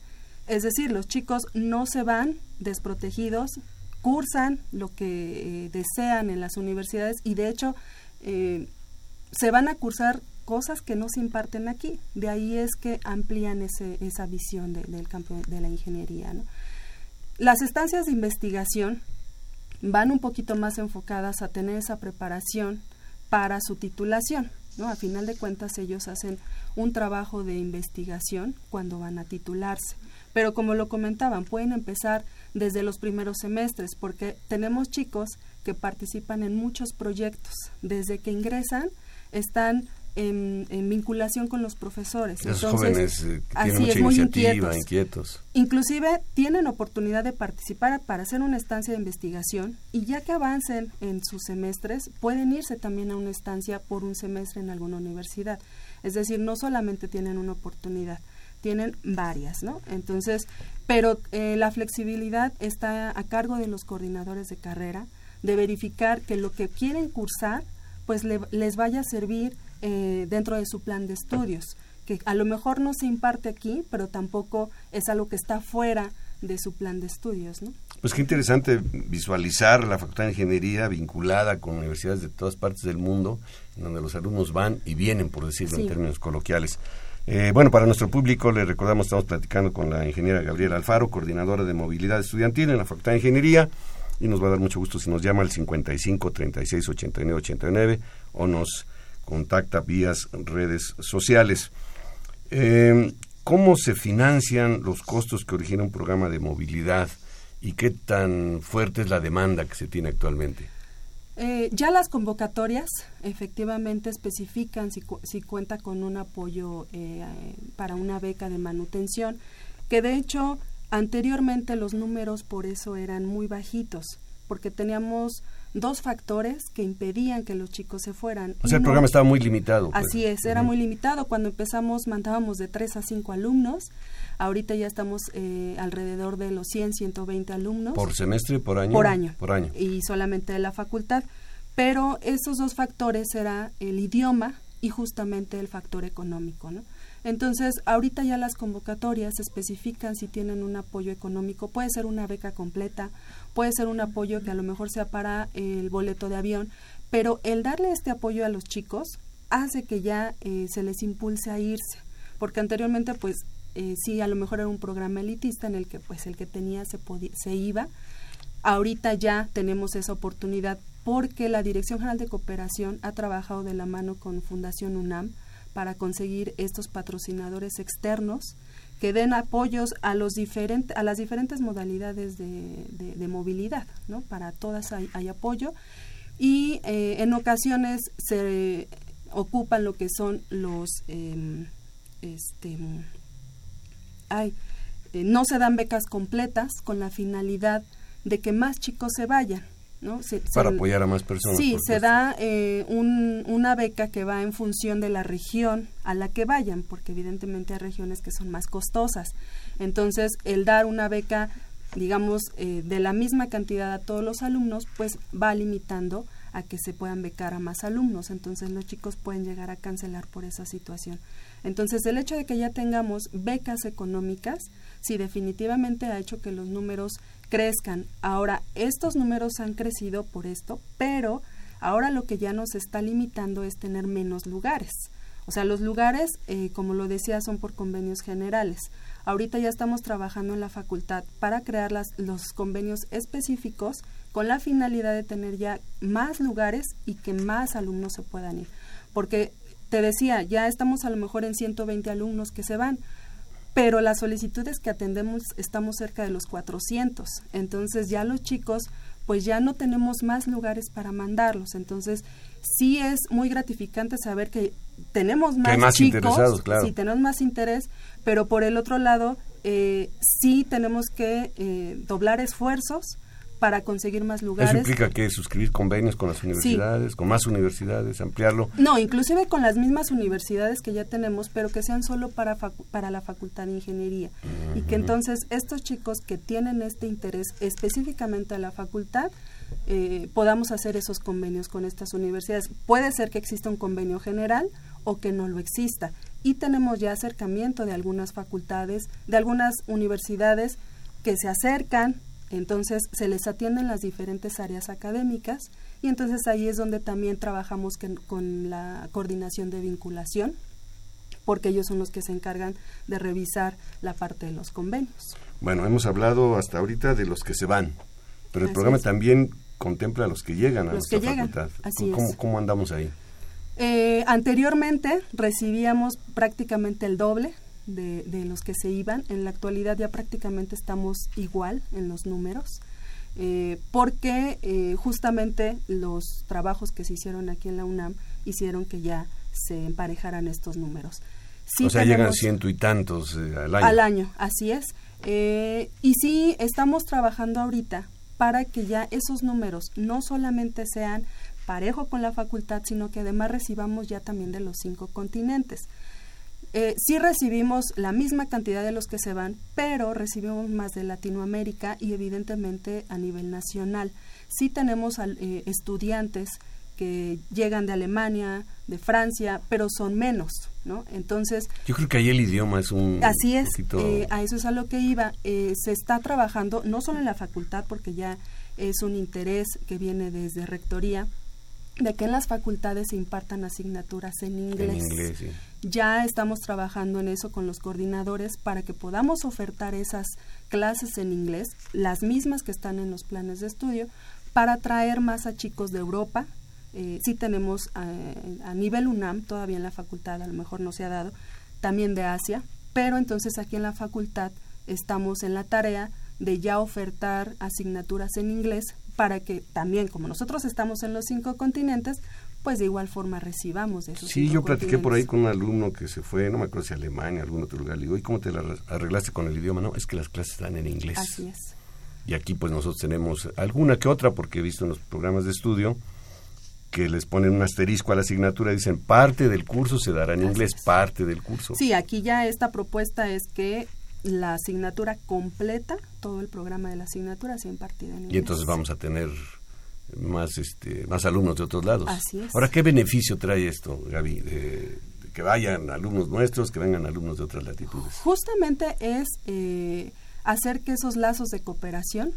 Es decir, los chicos no se van desprotegidos, cursan lo que eh, desean en las universidades y de hecho eh, se van a cursar cosas que no se imparten aquí. De ahí es que amplían ese, esa visión del campo de la ingeniería. Las estancias de investigación van un poquito más enfocadas a tener esa preparación para su titulación. A final de cuentas ellos hacen un trabajo de investigación cuando van a titularse. Pero como lo comentaban, pueden empezar desde los primeros semestres porque tenemos chicos que participan en muchos proyectos. Desde que ingresan están en, vinculación con los profesores. Esos jóvenes eh, tienen mucha iniciativa, inquietos. Inclusive tienen oportunidad de participar para hacer una estancia de investigación y ya que avancen en sus semestres, pueden irse también a una estancia por un semestre en alguna universidad. Es decir, no solamente tienen una oportunidad, tienen varias, ¿no? Entonces, pero eh, la flexibilidad está a cargo de los coordinadores de carrera, de verificar que lo que quieren cursar, pues les vaya a servir eh, dentro de su plan de estudios, que a lo mejor no se imparte aquí, pero tampoco es algo que está fuera de su plan de estudios, ¿no? Pues qué interesante visualizar la Facultad de Ingeniería vinculada con universidades de todas partes del mundo, donde los alumnos van y vienen, por decirlo en términos coloquiales. Eh, bueno, para nuestro público le recordamos, estamos platicando con la ingeniera Gabriela Alfaro, coordinadora de movilidad estudiantil en la Facultad de Ingeniería, y nos va a dar mucho gusto si nos llama al 55 36 89 89 o nos contacta vía redes sociales. Eh, ¿Cómo se financian los costos que origina un programa de movilidad y qué tan fuerte es la demanda que se tiene actualmente? Eh, ya las convocatorias efectivamente especifican si, si cuenta con un apoyo eh, para una beca de manutención, que de hecho anteriormente los números por eso eran muy bajitos, porque teníamos dos factores que impedían que los chicos se fueran. O sea, el programa estaba muy limitado. Pues. Así es, era muy limitado. Cuando empezamos mandábamos de tres a cinco alumnos Ahorita ya estamos eh, alrededor de los 100, 120 alumnos. ¿Por semestre, por año? Por año. Por año. Y solamente de la facultad. Pero esos dos factores era el idioma y justamente el factor económico, ¿no? Entonces, ahorita ya las convocatorias especifican si tienen un apoyo económico. Puede ser una beca completa, puede ser un apoyo que a lo mejor sea para el boleto de avión, pero el darle este apoyo a los chicos hace que ya eh, se les impulse a irse, porque anteriormente pues eh, sí, a lo mejor era un programa elitista en el que pues el que tenía se, se iba. Ahorita ya tenemos esa oportunidad porque la Dirección General de Cooperación ha trabajado de la mano con Fundación UNAM para conseguir estos patrocinadores externos que den apoyos a los diferentes a las diferentes modalidades de, movilidad, ¿no? Para todas hay, apoyo y eh, en ocasiones se ocupan lo que son los em, este, hay, eh, no se dan becas completas con la finalidad de que más chicos se vayan. ¿No? Para apoyar a más personas. Sí, se da eh, una beca que va en función de la región a la que vayan, porque evidentemente hay regiones que son más costosas. Entonces, el dar una beca, digamos, eh, de la misma cantidad a todos los alumnos, pues va limitando a que se puedan becar a más alumnos. Entonces, los chicos pueden llegar a cancelar por esa situación. Entonces, el hecho de que ya tengamos becas económicas, sí definitivamente ha hecho que los números crezcan. Ahora, estos números han crecido por esto, pero ahora lo que ya nos está limitando es tener menos lugares. O sea, los lugares, eh, como lo decía, son por convenios generales. Ahorita ya estamos trabajando en la facultad para crear las, los convenios específicos con la finalidad de tener ya más lugares y que más alumnos se puedan ir. Porque te decía, ya estamos a lo mejor en 120 alumnos que se van, pero las solicitudes que atendemos estamos cerca de los 400. Entonces ya los chicos, pues ya no tenemos más lugares para mandarlos. Entonces sí es muy gratificante saber que tenemos más, chicos, claro. sí tenemos más interés, pero por el otro lado eh, sí tenemos que eh, doblar esfuerzos para conseguir más lugares. ¿Eso implica que suscribir convenios con las universidades, con más universidades, ampliarlo? No, inclusive con las mismas universidades que ya tenemos, pero que sean solo para, para la Facultad de Ingeniería. Y que entonces estos chicos que tienen este interés específicamente a la facultad, eh, podamos hacer esos convenios con estas universidades. Puede ser que exista un convenio general o que no lo exista. Y tenemos ya acercamiento de algunas facultades, de algunas universidades que se acercan entonces se les atienden las diferentes áreas académicas y entonces ahí es donde también trabajamos con la coordinación de vinculación, porque ellos son los que se encargan de revisar la parte de los convenios. Bueno, hemos hablado hasta ahorita de los que se van, pero el programa también contempla a los que llegan a los nuestra facultad. ¿Cómo, andamos ahí? Eh, anteriormente recibíamos prácticamente el doble de, los que se iban. En la actualidad ya prácticamente estamos igual en los números. Eh, porque eh, justamente los trabajos que se hicieron aquí en la UNAM hicieron que ya se emparejaran estos números. o sea, llegan ciento y tantos eh, al año. Al año, así es. y sí, estamos trabajando ahorita para que ya esos números no solamente sean parejo con la facultad, sino que además recibamos ya también de los cinco continentes. Eh, sí recibimos la misma cantidad de los que se van, pero recibimos más de Latinoamérica y evidentemente a nivel nacional. Sí tenemos eh, estudiantes que llegan de Alemania, de Francia, pero son menos, ¿no? Entonces... Yo creo que ahí el idioma es un... Así es, eh, a eso es a lo que iba. Eh, se está trabajando, no solo en la facultad, porque ya es un interés que viene desde Rectoría, de que en las facultades se impartan asignaturas en inglés. En inglés, sí. Ya estamos trabajando en eso con los coordinadores para que podamos ofertar esas clases en inglés, las mismas que están en los planes de estudio, para atraer más a chicos de Europa, eh, sí tenemos eh, a nivel UNAM, todavía en la facultad, a lo mejor no se ha dado, también de Asia, pero entonces aquí en la facultad estamos en la tarea de ya ofertar asignaturas en inglés para que también, como nosotros estamos en los cinco continentes, pues de igual forma recibamos de esos Sí, yo platiqué por ahí con un alumno que se fue, no me acuerdo si a Alemania, algún otro lugar, le digo, ¿y cómo te la arreglaste con el idioma? No, es que las clases están en inglés. Así es. Y aquí pues nosotros tenemos alguna que otra, porque he visto en los programas de estudio, que les ponen un asterisco a la asignatura, dicen parte del curso se dará en inglés, parte del curso. Sí, aquí ya esta propuesta es que la asignatura completa, todo el programa de la asignatura sea impartida en inglés. Y entonces vamos a tener más este más alumnos de otros lados. Así es. Ahora, ¿qué beneficio trae esto, Gaby? De, que vayan alumnos nuestros, que vengan alumnos de otras latitudes. Justamente es eh, hacer que esos lazos de cooperación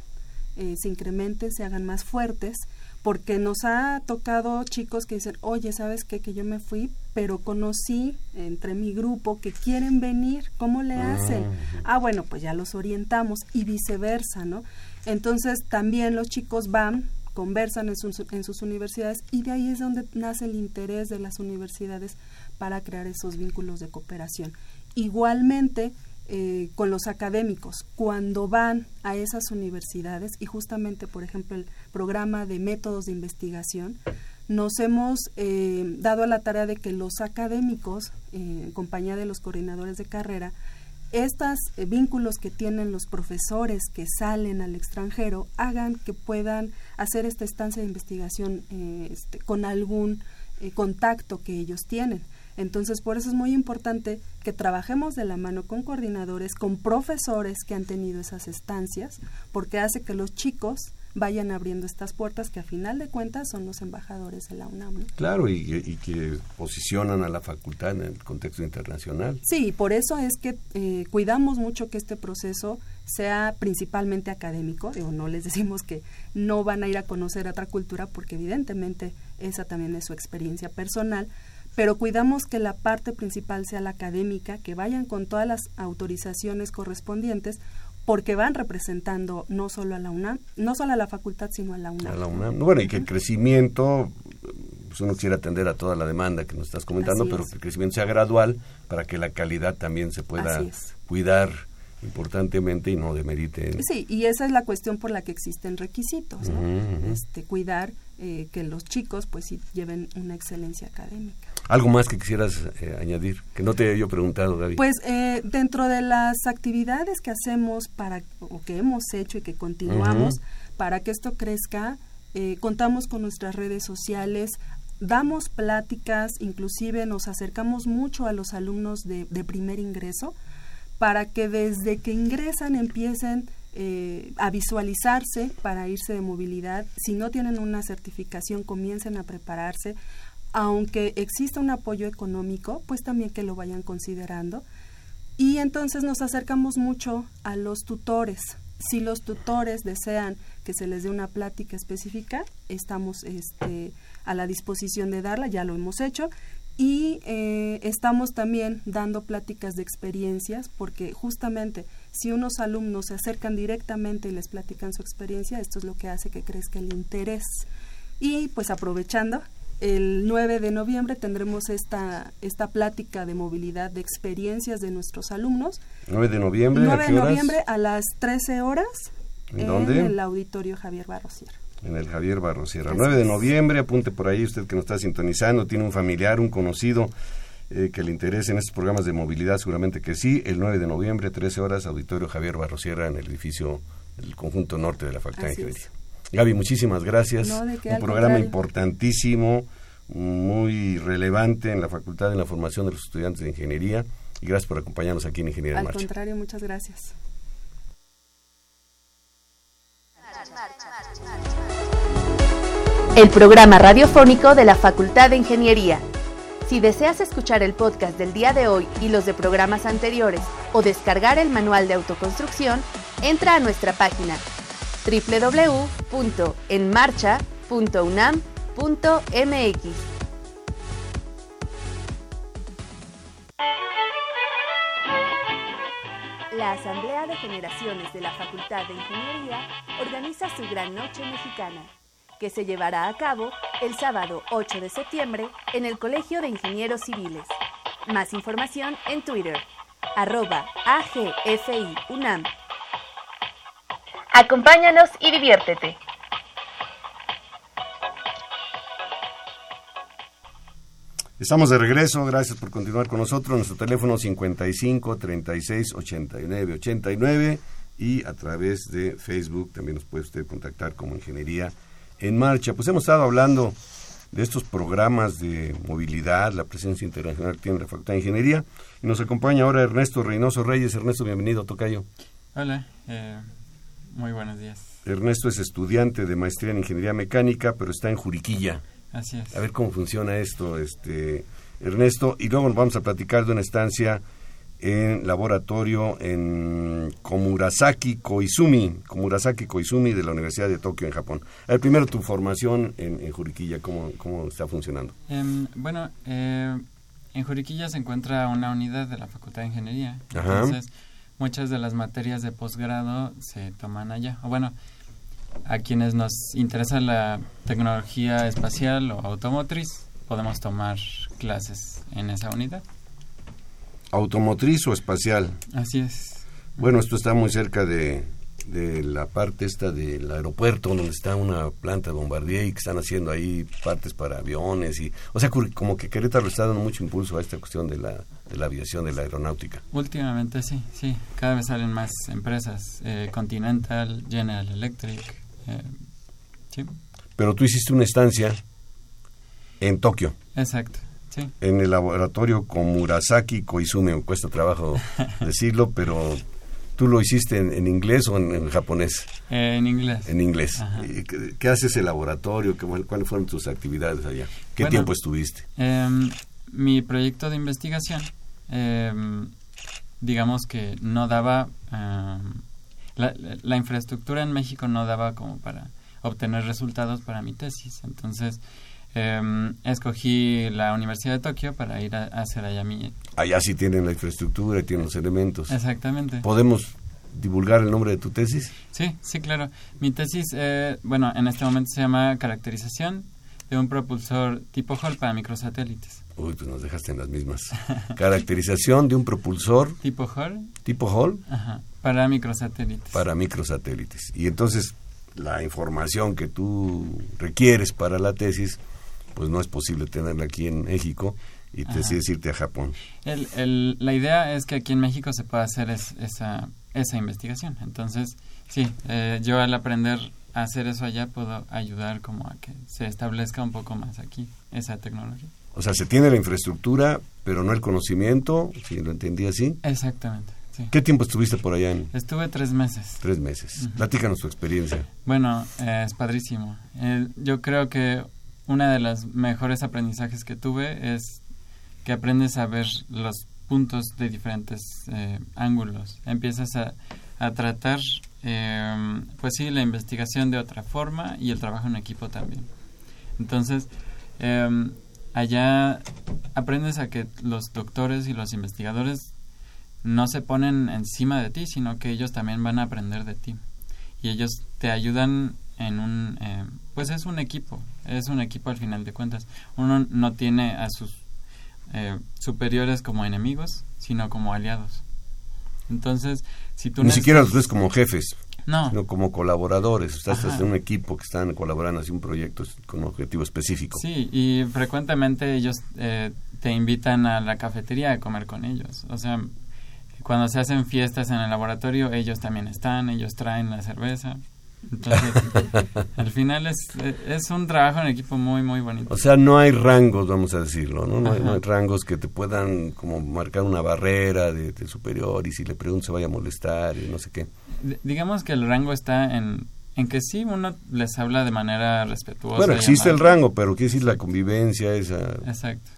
eh, se incrementen, se hagan más fuertes porque nos ha tocado chicos que dicen, oye, ¿sabes qué? Que yo me fui, pero conocí entre mi grupo que quieren venir, ¿cómo le hacen? Ah, bueno, pues ya los orientamos y viceversa, ¿no? Entonces también los chicos van, conversan en sus, en sus universidades y de ahí es donde nace el interés de las universidades para crear esos vínculos de cooperación. Igualmente, eh, con los académicos cuando van a esas universidades y justamente, por ejemplo, el programa de métodos de investigación, nos hemos eh, dado a la tarea de que los académicos, eh, en compañía de los coordinadores de carrera, estos vínculos que tienen los profesores que salen al extranjero hagan que puedan hacer esta estancia de investigación este, con algún contacto que ellos tienen. Entonces, por eso es muy importante que trabajemos de la mano con coordinadores, con profesores que han tenido esas estancias, porque hace que los chicos vayan abriendo estas puertas que a final de cuentas son los embajadores de la UNAM. Claro, y, que posicionan a la facultad en el contexto internacional. Sí, por eso es que eh, cuidamos mucho que este proceso sea principalmente académico, digo, no les decimos que no van a ir a conocer otra cultura porque evidentemente esa también es su experiencia personal, pero cuidamos que la parte principal sea la académica, que vayan con todas las autorizaciones correspondientes, porque van representando no solo a la UNAM, no solo a la facultad, sino a la UNAM. A la UNAM. Bueno, y que el crecimiento, pues uno quiere atender a toda la demanda que nos estás comentando, pero que el crecimiento sea gradual para que la calidad también se pueda cuidar importantemente y no demerite. Sí, y esa es la cuestión por la que existen requisitos, ¿no? este, cuidar eh, que los chicos pues sí lleven una excelencia académica. ¿Algo más que quisieras eh, añadir? Que no te haya yo preguntado, Gaby. Pues eh, dentro de las actividades que hacemos para, o que hemos hecho y que continuamos para que esto crezca, contamos con nuestras redes sociales, damos pláticas, inclusive nos acercamos mucho a los alumnos de, de primer ingreso para que desde que ingresan empiecen eh, a visualizarse para irse de movilidad. Si no tienen una certificación, comiencen a prepararse. Aunque exista un apoyo económico, pues también que lo vayan considerando. Y entonces nos acercamos mucho a los tutores. Si los tutores desean que se les dé una plática específica, estamos este, a la disposición de darla, ya lo hemos hecho y eh, estamos también dando pláticas de experiencias porque justamente si unos alumnos se acercan directamente y les platican su experiencia, esto es lo que hace que crezca el interés. Y pues aprovechando, el 9 de noviembre tendremos esta, esta plática de movilidad de experiencias de nuestros alumnos. 9 de noviembre. 9 de noviembre a las 13 horas ¿En, el auditorio Javier Barrosier en el Javier Barrosierra. 9 de noviembre, apunte por ahí usted que nos está sintonizando, tiene un familiar, un conocido eh, que le interese en estos programas de movilidad, seguramente que sí. El 9 de noviembre, 13 horas, Auditorio Javier Barrosierra en el edificio del conjunto norte de la Facultad de Ingeniería. Gaby, muchísimas gracias. un programa importantísimo, muy relevante en la facultad, en la formación de los estudiantes de ingeniería. y gracias por acompañarnos aquí en Ingeniería en Al Marcha. contrario, muchas gracias. El programa radiofónico de la Facultad de Ingeniería. Si deseas escuchar el podcast del día de hoy y los de programas anteriores o descargar el manual de autoconstrucción, entra a nuestra página www.enmarcha.unam.mx. La Asamblea de Generaciones de la Facultad de Ingeniería organiza su Gran Noche Mexicana, que se llevará a cabo el sábado 8 de septiembre en el Colegio de Ingenieros Civiles. Más información en Twitter, arroba. Acompáñanos y diviértete. Estamos de regreso, gracias por continuar con nosotros. Nuestro teléfono 55 36 89 89 y a través de Facebook también nos puede usted contactar como Ingeniería en Marcha. Pues hemos estado hablando de estos programas de movilidad, la presencia internacional que tiene la Facultad de Ingeniería. Y nos acompaña ahora Ernesto Reynoso Reyes. Ernesto, bienvenido, Tocayo. Hola, eh, muy buenos días. Ernesto es estudiante de maestría en Ingeniería Mecánica, pero está en Juriquilla. Así es. A ver cómo funciona esto, este Ernesto. Y luego nos vamos a platicar de una estancia en laboratorio en Komurasaki Koizumi, Komurasaki Koizumi de la Universidad de Tokio en Japón. A ver, primero tu formación en, en Juriquilla, ¿cómo, ¿cómo está funcionando? Em, bueno, eh, en Juriquilla se encuentra una unidad de la Facultad de Ingeniería. Ajá. Muchas de las materias de posgrado se toman allá. O bueno, a quienes nos interesa la tecnología espacial o automotriz, podemos tomar clases en esa unidad. ¿Automotriz o espacial? Así es. Bueno, esto está muy cerca de, de la parte esta del aeropuerto, donde está una planta de Bombardier y que están haciendo ahí partes para aviones. y O sea, como que Querétaro está dando mucho impulso a esta cuestión de la, de la aviación, de la aeronáutica. Últimamente sí, sí. Cada vez salen más empresas. eh, Continental, General Electric. eh, sí, Pero tú hiciste una estancia en Tokio, exacto. Sí. en el laboratorio Komurasaki Koizumi. Me cuesta trabajo decirlo, pero tú lo hiciste en, en inglés o en, en japonés. Eh, en inglés. En inglés. Ajá. ¿Y ¿Qué, qué hace ese laboratorio? ¿Qué, ¿Cuáles fueron tus actividades allá? ¿Qué Bueno, tiempo estuviste? Em, mi proyecto de investigación, em, digamos que no daba, em, la- la infraestructura en México no daba como para obtener resultados para mi tesis. Entonces, em, escogí la Universidad de Tokio para ir a, a hacer allá mi... Allá sí tienen la infraestructura y tienen los elementos. Exactamente. ¿Podemos divulgar el nombre de tu tesis? Sí, sí, claro. Mi tesis, eh, bueno, en este momento se llama Caracterización de un propulsor tipo Hall para microsatélites. Uy, pues nos dejaste en las mismas. Caracterización de un propulsor Tipo Hall tipo Hall ajá, para microsatélites. para microsatélites. Y entonces la información que tú requieres para la tesis, pues no es posible tenerla aquí en México y te decides irte a Japón. El, el- la idea es que aquí en México se pueda hacer es- esa, esa investigación. Entonces, sí, eh, yo al aprender a hacer eso allá puedo ayudar como a que se establezca un poco más aquí esa tecnología. O sea, se tiene la infraestructura, pero no el conocimiento, si lo entendí así. Exactamente, sí. ¿Qué tiempo estuviste por allá en Estuve tres meses. tres meses? Ujú. Platícanos tu experiencia. Bueno, eh, es padrísimo. Eh, yo creo que una de las mejores aprendizajes que tuve es que aprendes a ver los puntos de diferentes eh, ángulos. Empiezas a, a tratar, eh, pues sí, la investigación de otra forma y el trabajo en equipo también. Entonces, eh, allá aprendes a que los doctores y los investigadores no se ponen encima de ti, sino que ellos también van a aprender de ti. Y ellos te ayudan en un... eh, pues es un equipo, es un equipo al final de cuentas. Uno no tiene a sus eh, superiores como enemigos, sino como aliados. Entonces, si tú Ni siquiera los ves como jefes, No. sino como colaboradores. Estás en un equipo que están colaborando hacia un proyecto con un objetivo específico. Sí, y frecuentemente ellos eh, te invitan a la cafetería a comer con ellos. O sea, cuando se hacen fiestas en el laboratorio, ellos también están, ellos traen la cerveza. Entonces, al final es, es un trabajo en equipo muy, muy bonito. O sea, no hay rangos, vamos a decirlo, ¿no? No hay, no hay rangos que te puedan como marcar una barrera de, de superior y si le preguntas se vaya a molestar y no sé qué. D- digamos que el rango está en, en que sí, uno les habla de manera respetuosa. Bueno, existe el rango, pero quiere decir la convivencia, esa... Exacto.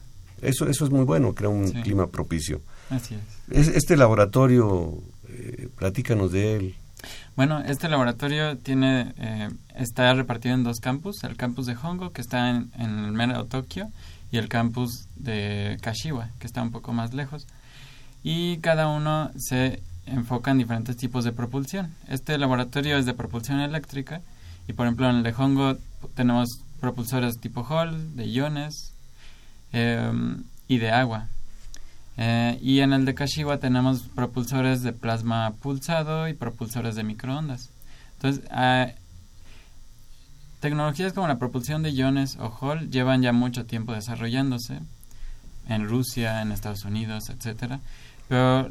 Eso, eso es muy bueno, crea un Sí. clima propicio. Así es. Es- Este laboratorio, eh, platícanos de él. Bueno, este laboratorio tiene eh, está repartido en dos campus, el campus de Hongo, que está en, en el mero Tokio, y el campus de Kashiwa, que está un poco más lejos. Y cada uno se enfoca en diferentes tipos de propulsión. Este laboratorio es de propulsión eléctrica, y por ejemplo en el de Hongo tenemos propulsores tipo Hall, de iones eh, y de agua. Eh, y en el de Kashiwa tenemos propulsores de plasma pulsado y propulsores de microondas. Entonces, ah, tecnologías como la propulsión de iones o Hall llevan ya mucho tiempo desarrollándose en Rusia, en Estados Unidos, etcétera. Pero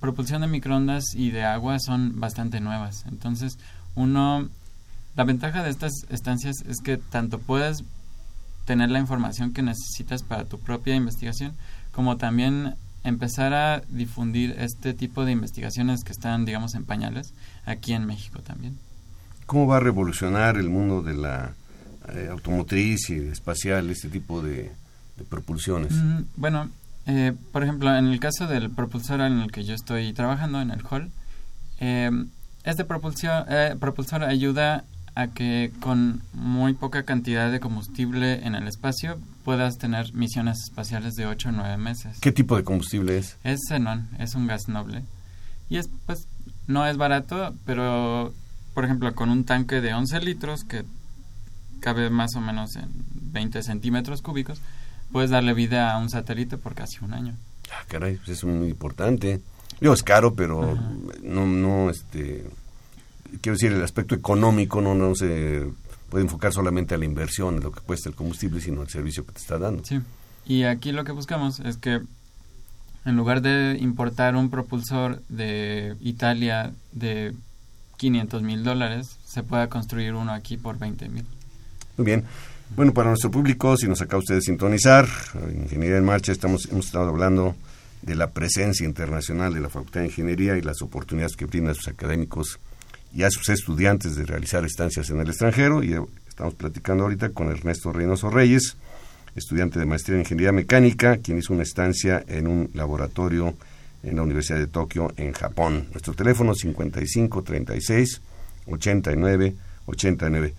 propulsión de microondas y de agua son bastante nuevas. Entonces, uno la ventaja de estas estancias es que tanto puedes tener la información que necesitas para tu propia investigación, como también empezar a difundir este tipo de investigaciones que están, digamos, en pañales aquí en México también. ¿Cómo va a revolucionar el mundo de la eh, automotriz y espacial este tipo de, de propulsiones? Mm, bueno, eh, por ejemplo, en el caso del propulsor en el que yo estoy trabajando, en el Hall, eh, este propulsor, propulsor ayuda a que con muy poca cantidad de combustible en el espacio puedas tener misiones espaciales de 8 o 9 meses. ¿Qué tipo de combustible es? Es xenón, es un gas noble. Y es, pues, no es barato, pero, por ejemplo, con un tanque de 11 litros que cabe más o menos en 20 centímetros cúbicos, puedes darle vida a un satélite por casi un año. Ah, caray, pues es muy importante. Yo es caro, pero no, no, este, quiero decir, el aspecto económico no, no se puede enfocar solamente a la inversión, lo que cuesta el combustible, sino al servicio que te está dando. Sí. Y aquí lo que buscamos es que en lugar de importar un propulsor de Italia de 500 mil dólares, se pueda construir uno aquí por 20 mil. Muy bien. Bueno, para nuestro público, si nos acaba usted de sintonizar, en Ingeniería en Marcha, estamos, hemos estado hablando de la presencia internacional de la Facultad de Ingeniería y las oportunidades que brinda a sus académicos y a sus estudiantes de realizar estancias en el extranjero. Y eh, estamos platicando ahorita con Ernesto Reynoso Reyes, estudiante de maestría en Ingeniería Mecánica, quien hizo una estancia en un laboratorio en la Universidad de Tokio, en Japón. Nuestro teléfono 55 36 89 89.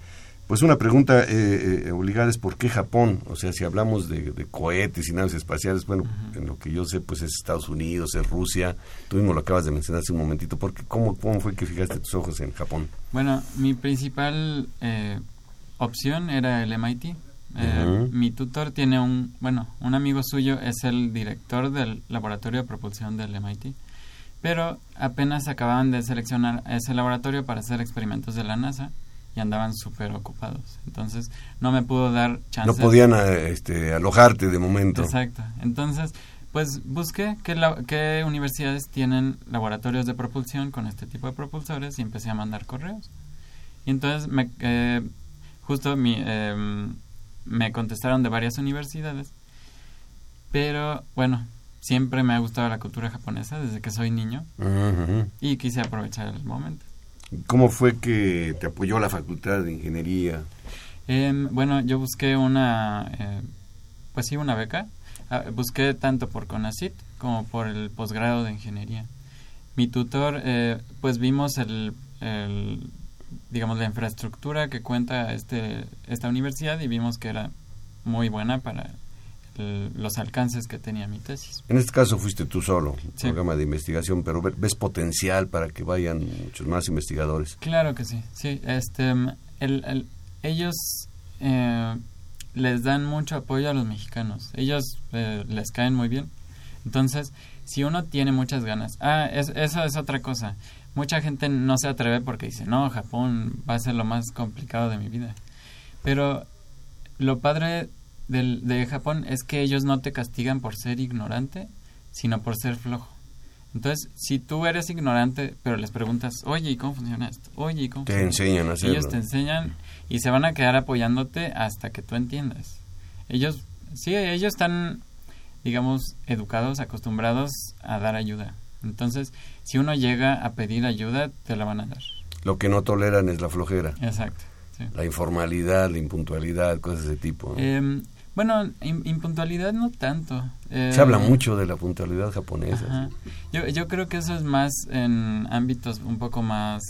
Pues una pregunta eh, eh, obligada es ¿por qué Japón? O sea, si hablamos de, de cohetes y naves espaciales, bueno, en lo que yo sé, pues es Estados Unidos, es Rusia. Tú mismo lo acabas de mencionar hace un momentito. ¿Por qué, cómo, ¿Cómo fue que fijaste tus ojos en Japón? Bueno, mi principal eh, opción era el MIT. Eh. Mi tutor tiene un, bueno, un amigo suyo es el director del laboratorio de propulsión del MIT, pero apenas acababan de seleccionar ese laboratorio para hacer experimentos de la NASA y andaban súper ocupados. Entonces no me pudo dar chance. No podían eh, este, alojarte de momento. Exacto. Entonces, pues busqué qué, la- qué universidades tienen laboratorios de propulsión con este tipo de propulsores y empecé a mandar correos. Y entonces, me, eh, justo mi, em, me contestaron de varias universidades. Pero bueno, siempre me ha gustado la cultura japonesa desde que soy niño y quise aprovechar el momento. ¿Cómo fue que te apoyó la Facultad de Ingeniería? Em, bueno, yo busqué una, eh, pues sí, una beca. Ah, busqué tanto por CONACIT como por el posgrado de ingeniería. Mi tutor, eh, pues vimos el, digamos, la infraestructura que cuenta este, esta universidad y vimos que era muy buena para los alcances que tenía mi tesis. En este caso fuiste tú solo, un Sí. programa de investigación, pero ve- ves potencial para que vayan muchos más investigadores. Claro que sí, sí. Este, mm, el, el- ellos eh, les dan mucho apoyo a los mexicanos. Ellos eh, les caen muy bien. Entonces, si uno tiene muchas ganas, ah, es, eso es otra cosa. Mucha gente no se atreve porque dice, no, Japón va a ser lo más complicado de mi vida. Pero lo padre del, de Japón es que ellos no te castigan por ser ignorante, sino por ser flojo. Entonces, si tú eres ignorante, pero les preguntas, oye, ¿y cómo funciona esto? Oye, ¿y cómo Te funciona enseñan a hacerlo. Ellos te enseñan y se van a quedar apoyándote hasta que tú entiendas. Ellos, sí, ellos están, digamos, educados, acostumbrados a dar ayuda. Entonces, si uno llega a pedir ayuda, te la van a dar. Lo que no toleran es la flojera. Exacto. sí. La informalidad, la impuntualidad, cosas de ese tipo. ¿no? Em, bueno, im- impuntualidad no tanto. Se Eh, habla mucho de la puntualidad japonesa. Ajá. Yo, yo creo que eso es más en ámbitos un poco más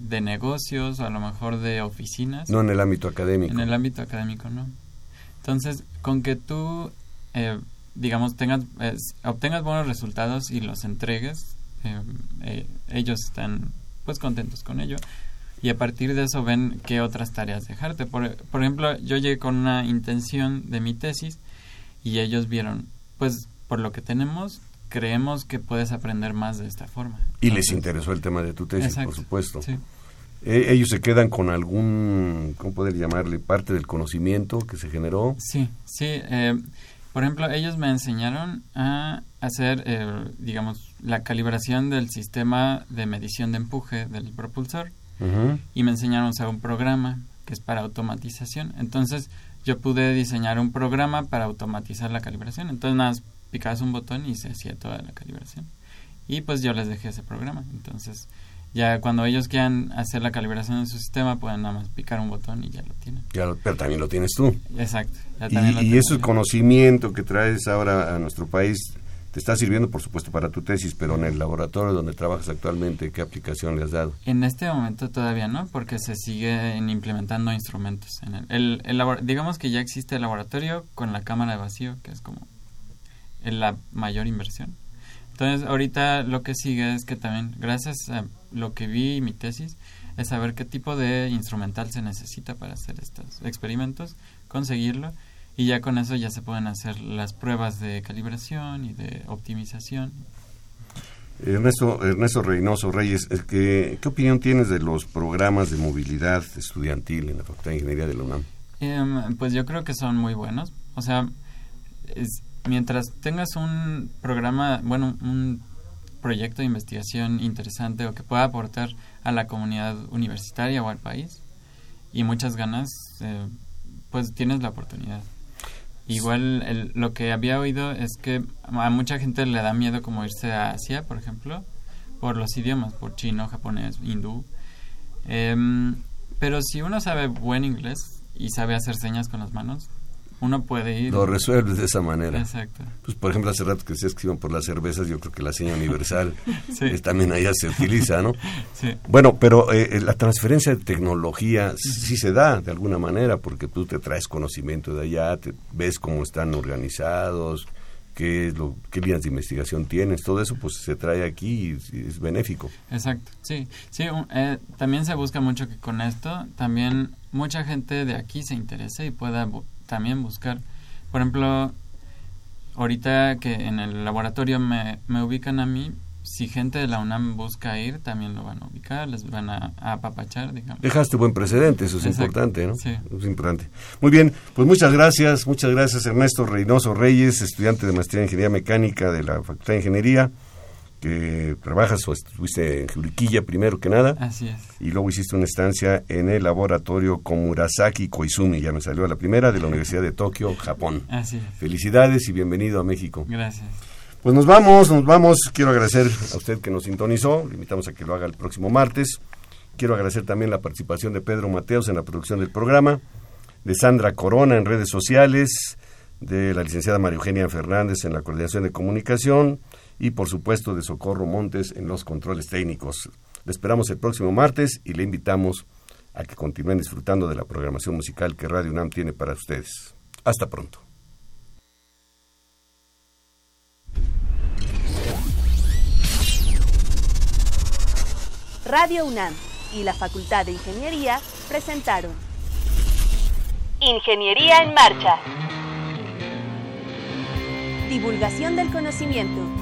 de negocios o a lo mejor de oficinas. No en el ámbito académico. En el ámbito académico, no. Entonces, con que tú, eh, digamos, tengas, eh, obtengas buenos resultados y los entregues, eh, eh, ellos están pues contentos con ello. Y a partir de eso ven qué otras tareas dejarte. Por, por ejemplo, yo llegué con una intención de mi tesis y ellos vieron, pues por lo que tenemos, creemos que puedes aprender más de esta forma. Y les interesó el tema de tu tesis, Exacto, por supuesto. sí. Eh, ellos se quedan con algún, ¿cómo poder llamarle? Parte del conocimiento que se generó. Sí, sí. eh, por ejemplo, ellos me enseñaron a hacer, eh, digamos, la calibración del sistema de medición de empuje del propulsor Y me enseñaron a usar un programa que es para automatización. Entonces, yo pude diseñar un programa para automatizar la calibración. Entonces, nada, más picabas un botón y se hacía toda la calibración. Y pues yo les dejé ese programa. Entonces, ya cuando ellos quieran hacer la calibración de su sistema, pueden nada más picar un botón y ya lo tienen. Ya pero también lo tienes tú. Exacto. ya Y, y ese conocimiento que traes ahora a nuestro país te está sirviendo, por supuesto, para tu tesis, pero en el laboratorio donde trabajas actualmente, ¿qué aplicación le has dado? En este momento todavía no, porque se siguen implementando instrumentos. En el, el- el digamos que ya existe el laboratorio con la cámara de vacío, que es como la mayor inversión. Entonces, ahorita lo que sigue es que también, gracias a lo que vi mi tesis, es saber qué tipo de instrumental se necesita para hacer estos experimentos, conseguirlo, y ya con eso ya se pueden hacer las pruebas de calibración y de optimización. Ernesto, Ernesto Reynoso Reyes, es que, ¿qué opinión tienes de los programas de movilidad estudiantil en la Facultad de Ingeniería de la UNAM? Em, pues yo creo que son muy buenos. O sea, es- mientras tengas un programa, bueno, un proyecto de investigación interesante o que pueda aportar a la comunidad universitaria o al país y muchas ganas, eh, pues tienes la oportunidad. Igual el- lo que había oído es que a mucha gente le da miedo como irse a Asia, por ejemplo, por los idiomas, por chino, japonés, hindú. Em, pero si uno sabe buen inglés y sabe hacer señas con las manos, uno puede ir. Lo resuelves de esa manera. Exacto. Pues, por ejemplo, hace rato que decías que iban por las cervezas, yo creo que la seña universal Sí. también allá se utiliza, ¿no? Sí. Bueno, pero eh, la transferencia de tecnología sí, se da de alguna manera, porque tú te traes conocimiento de allá, te ves cómo están organizados, qué, es lo, qué líneas de investigación tienes, todo eso pues se trae aquí y, y es benéfico. Exacto, sí. sí un- eh, también se busca mucho que con esto también mucha gente de aquí se interese y pueda también buscar. Por ejemplo, ahorita que en el laboratorio me, me ubican a mí, si gente de la UNAM busca ir, también lo van a ubicar, les van a, a apapachar, digamos. Dejaste buen precedente, eso es Exacto, importante, ¿no? sí. Es importante. Muy bien, pues muchas gracias, muchas gracias Ernesto Reynoso Reyes, estudiante de maestría en Ingeniería Mecánica de la Facultad de Ingeniería, que trabajas o estuviste en Juriquilla primero que nada. Así es. Y luego hiciste una estancia en el laboratorio Komurasaki Koizumi, ya me salió la primera, de la Universidad de Tokio, Japón. Así es. Felicidades y bienvenido a México. Gracias. Pues nos vamos, nos vamos. Quiero agradecer a usted que nos sintonizó. Le invitamos a que lo haga el próximo martes. Quiero agradecer también la participación de Pedro Mateos en la producción del programa, de Sandra Corona en redes sociales, de la licenciada María Eugenia Fernández en la coordinación de comunicación y por supuesto de Socorro Montes en los controles técnicos. Le esperamos el próximo martes y le invitamos a que continúen disfrutando de la programación musical que Radio UNAM tiene para ustedes. Hasta pronto. Radio UNAM y la Facultad de Ingeniería presentaron Ingeniería en Marcha. Divulgación del conocimiento.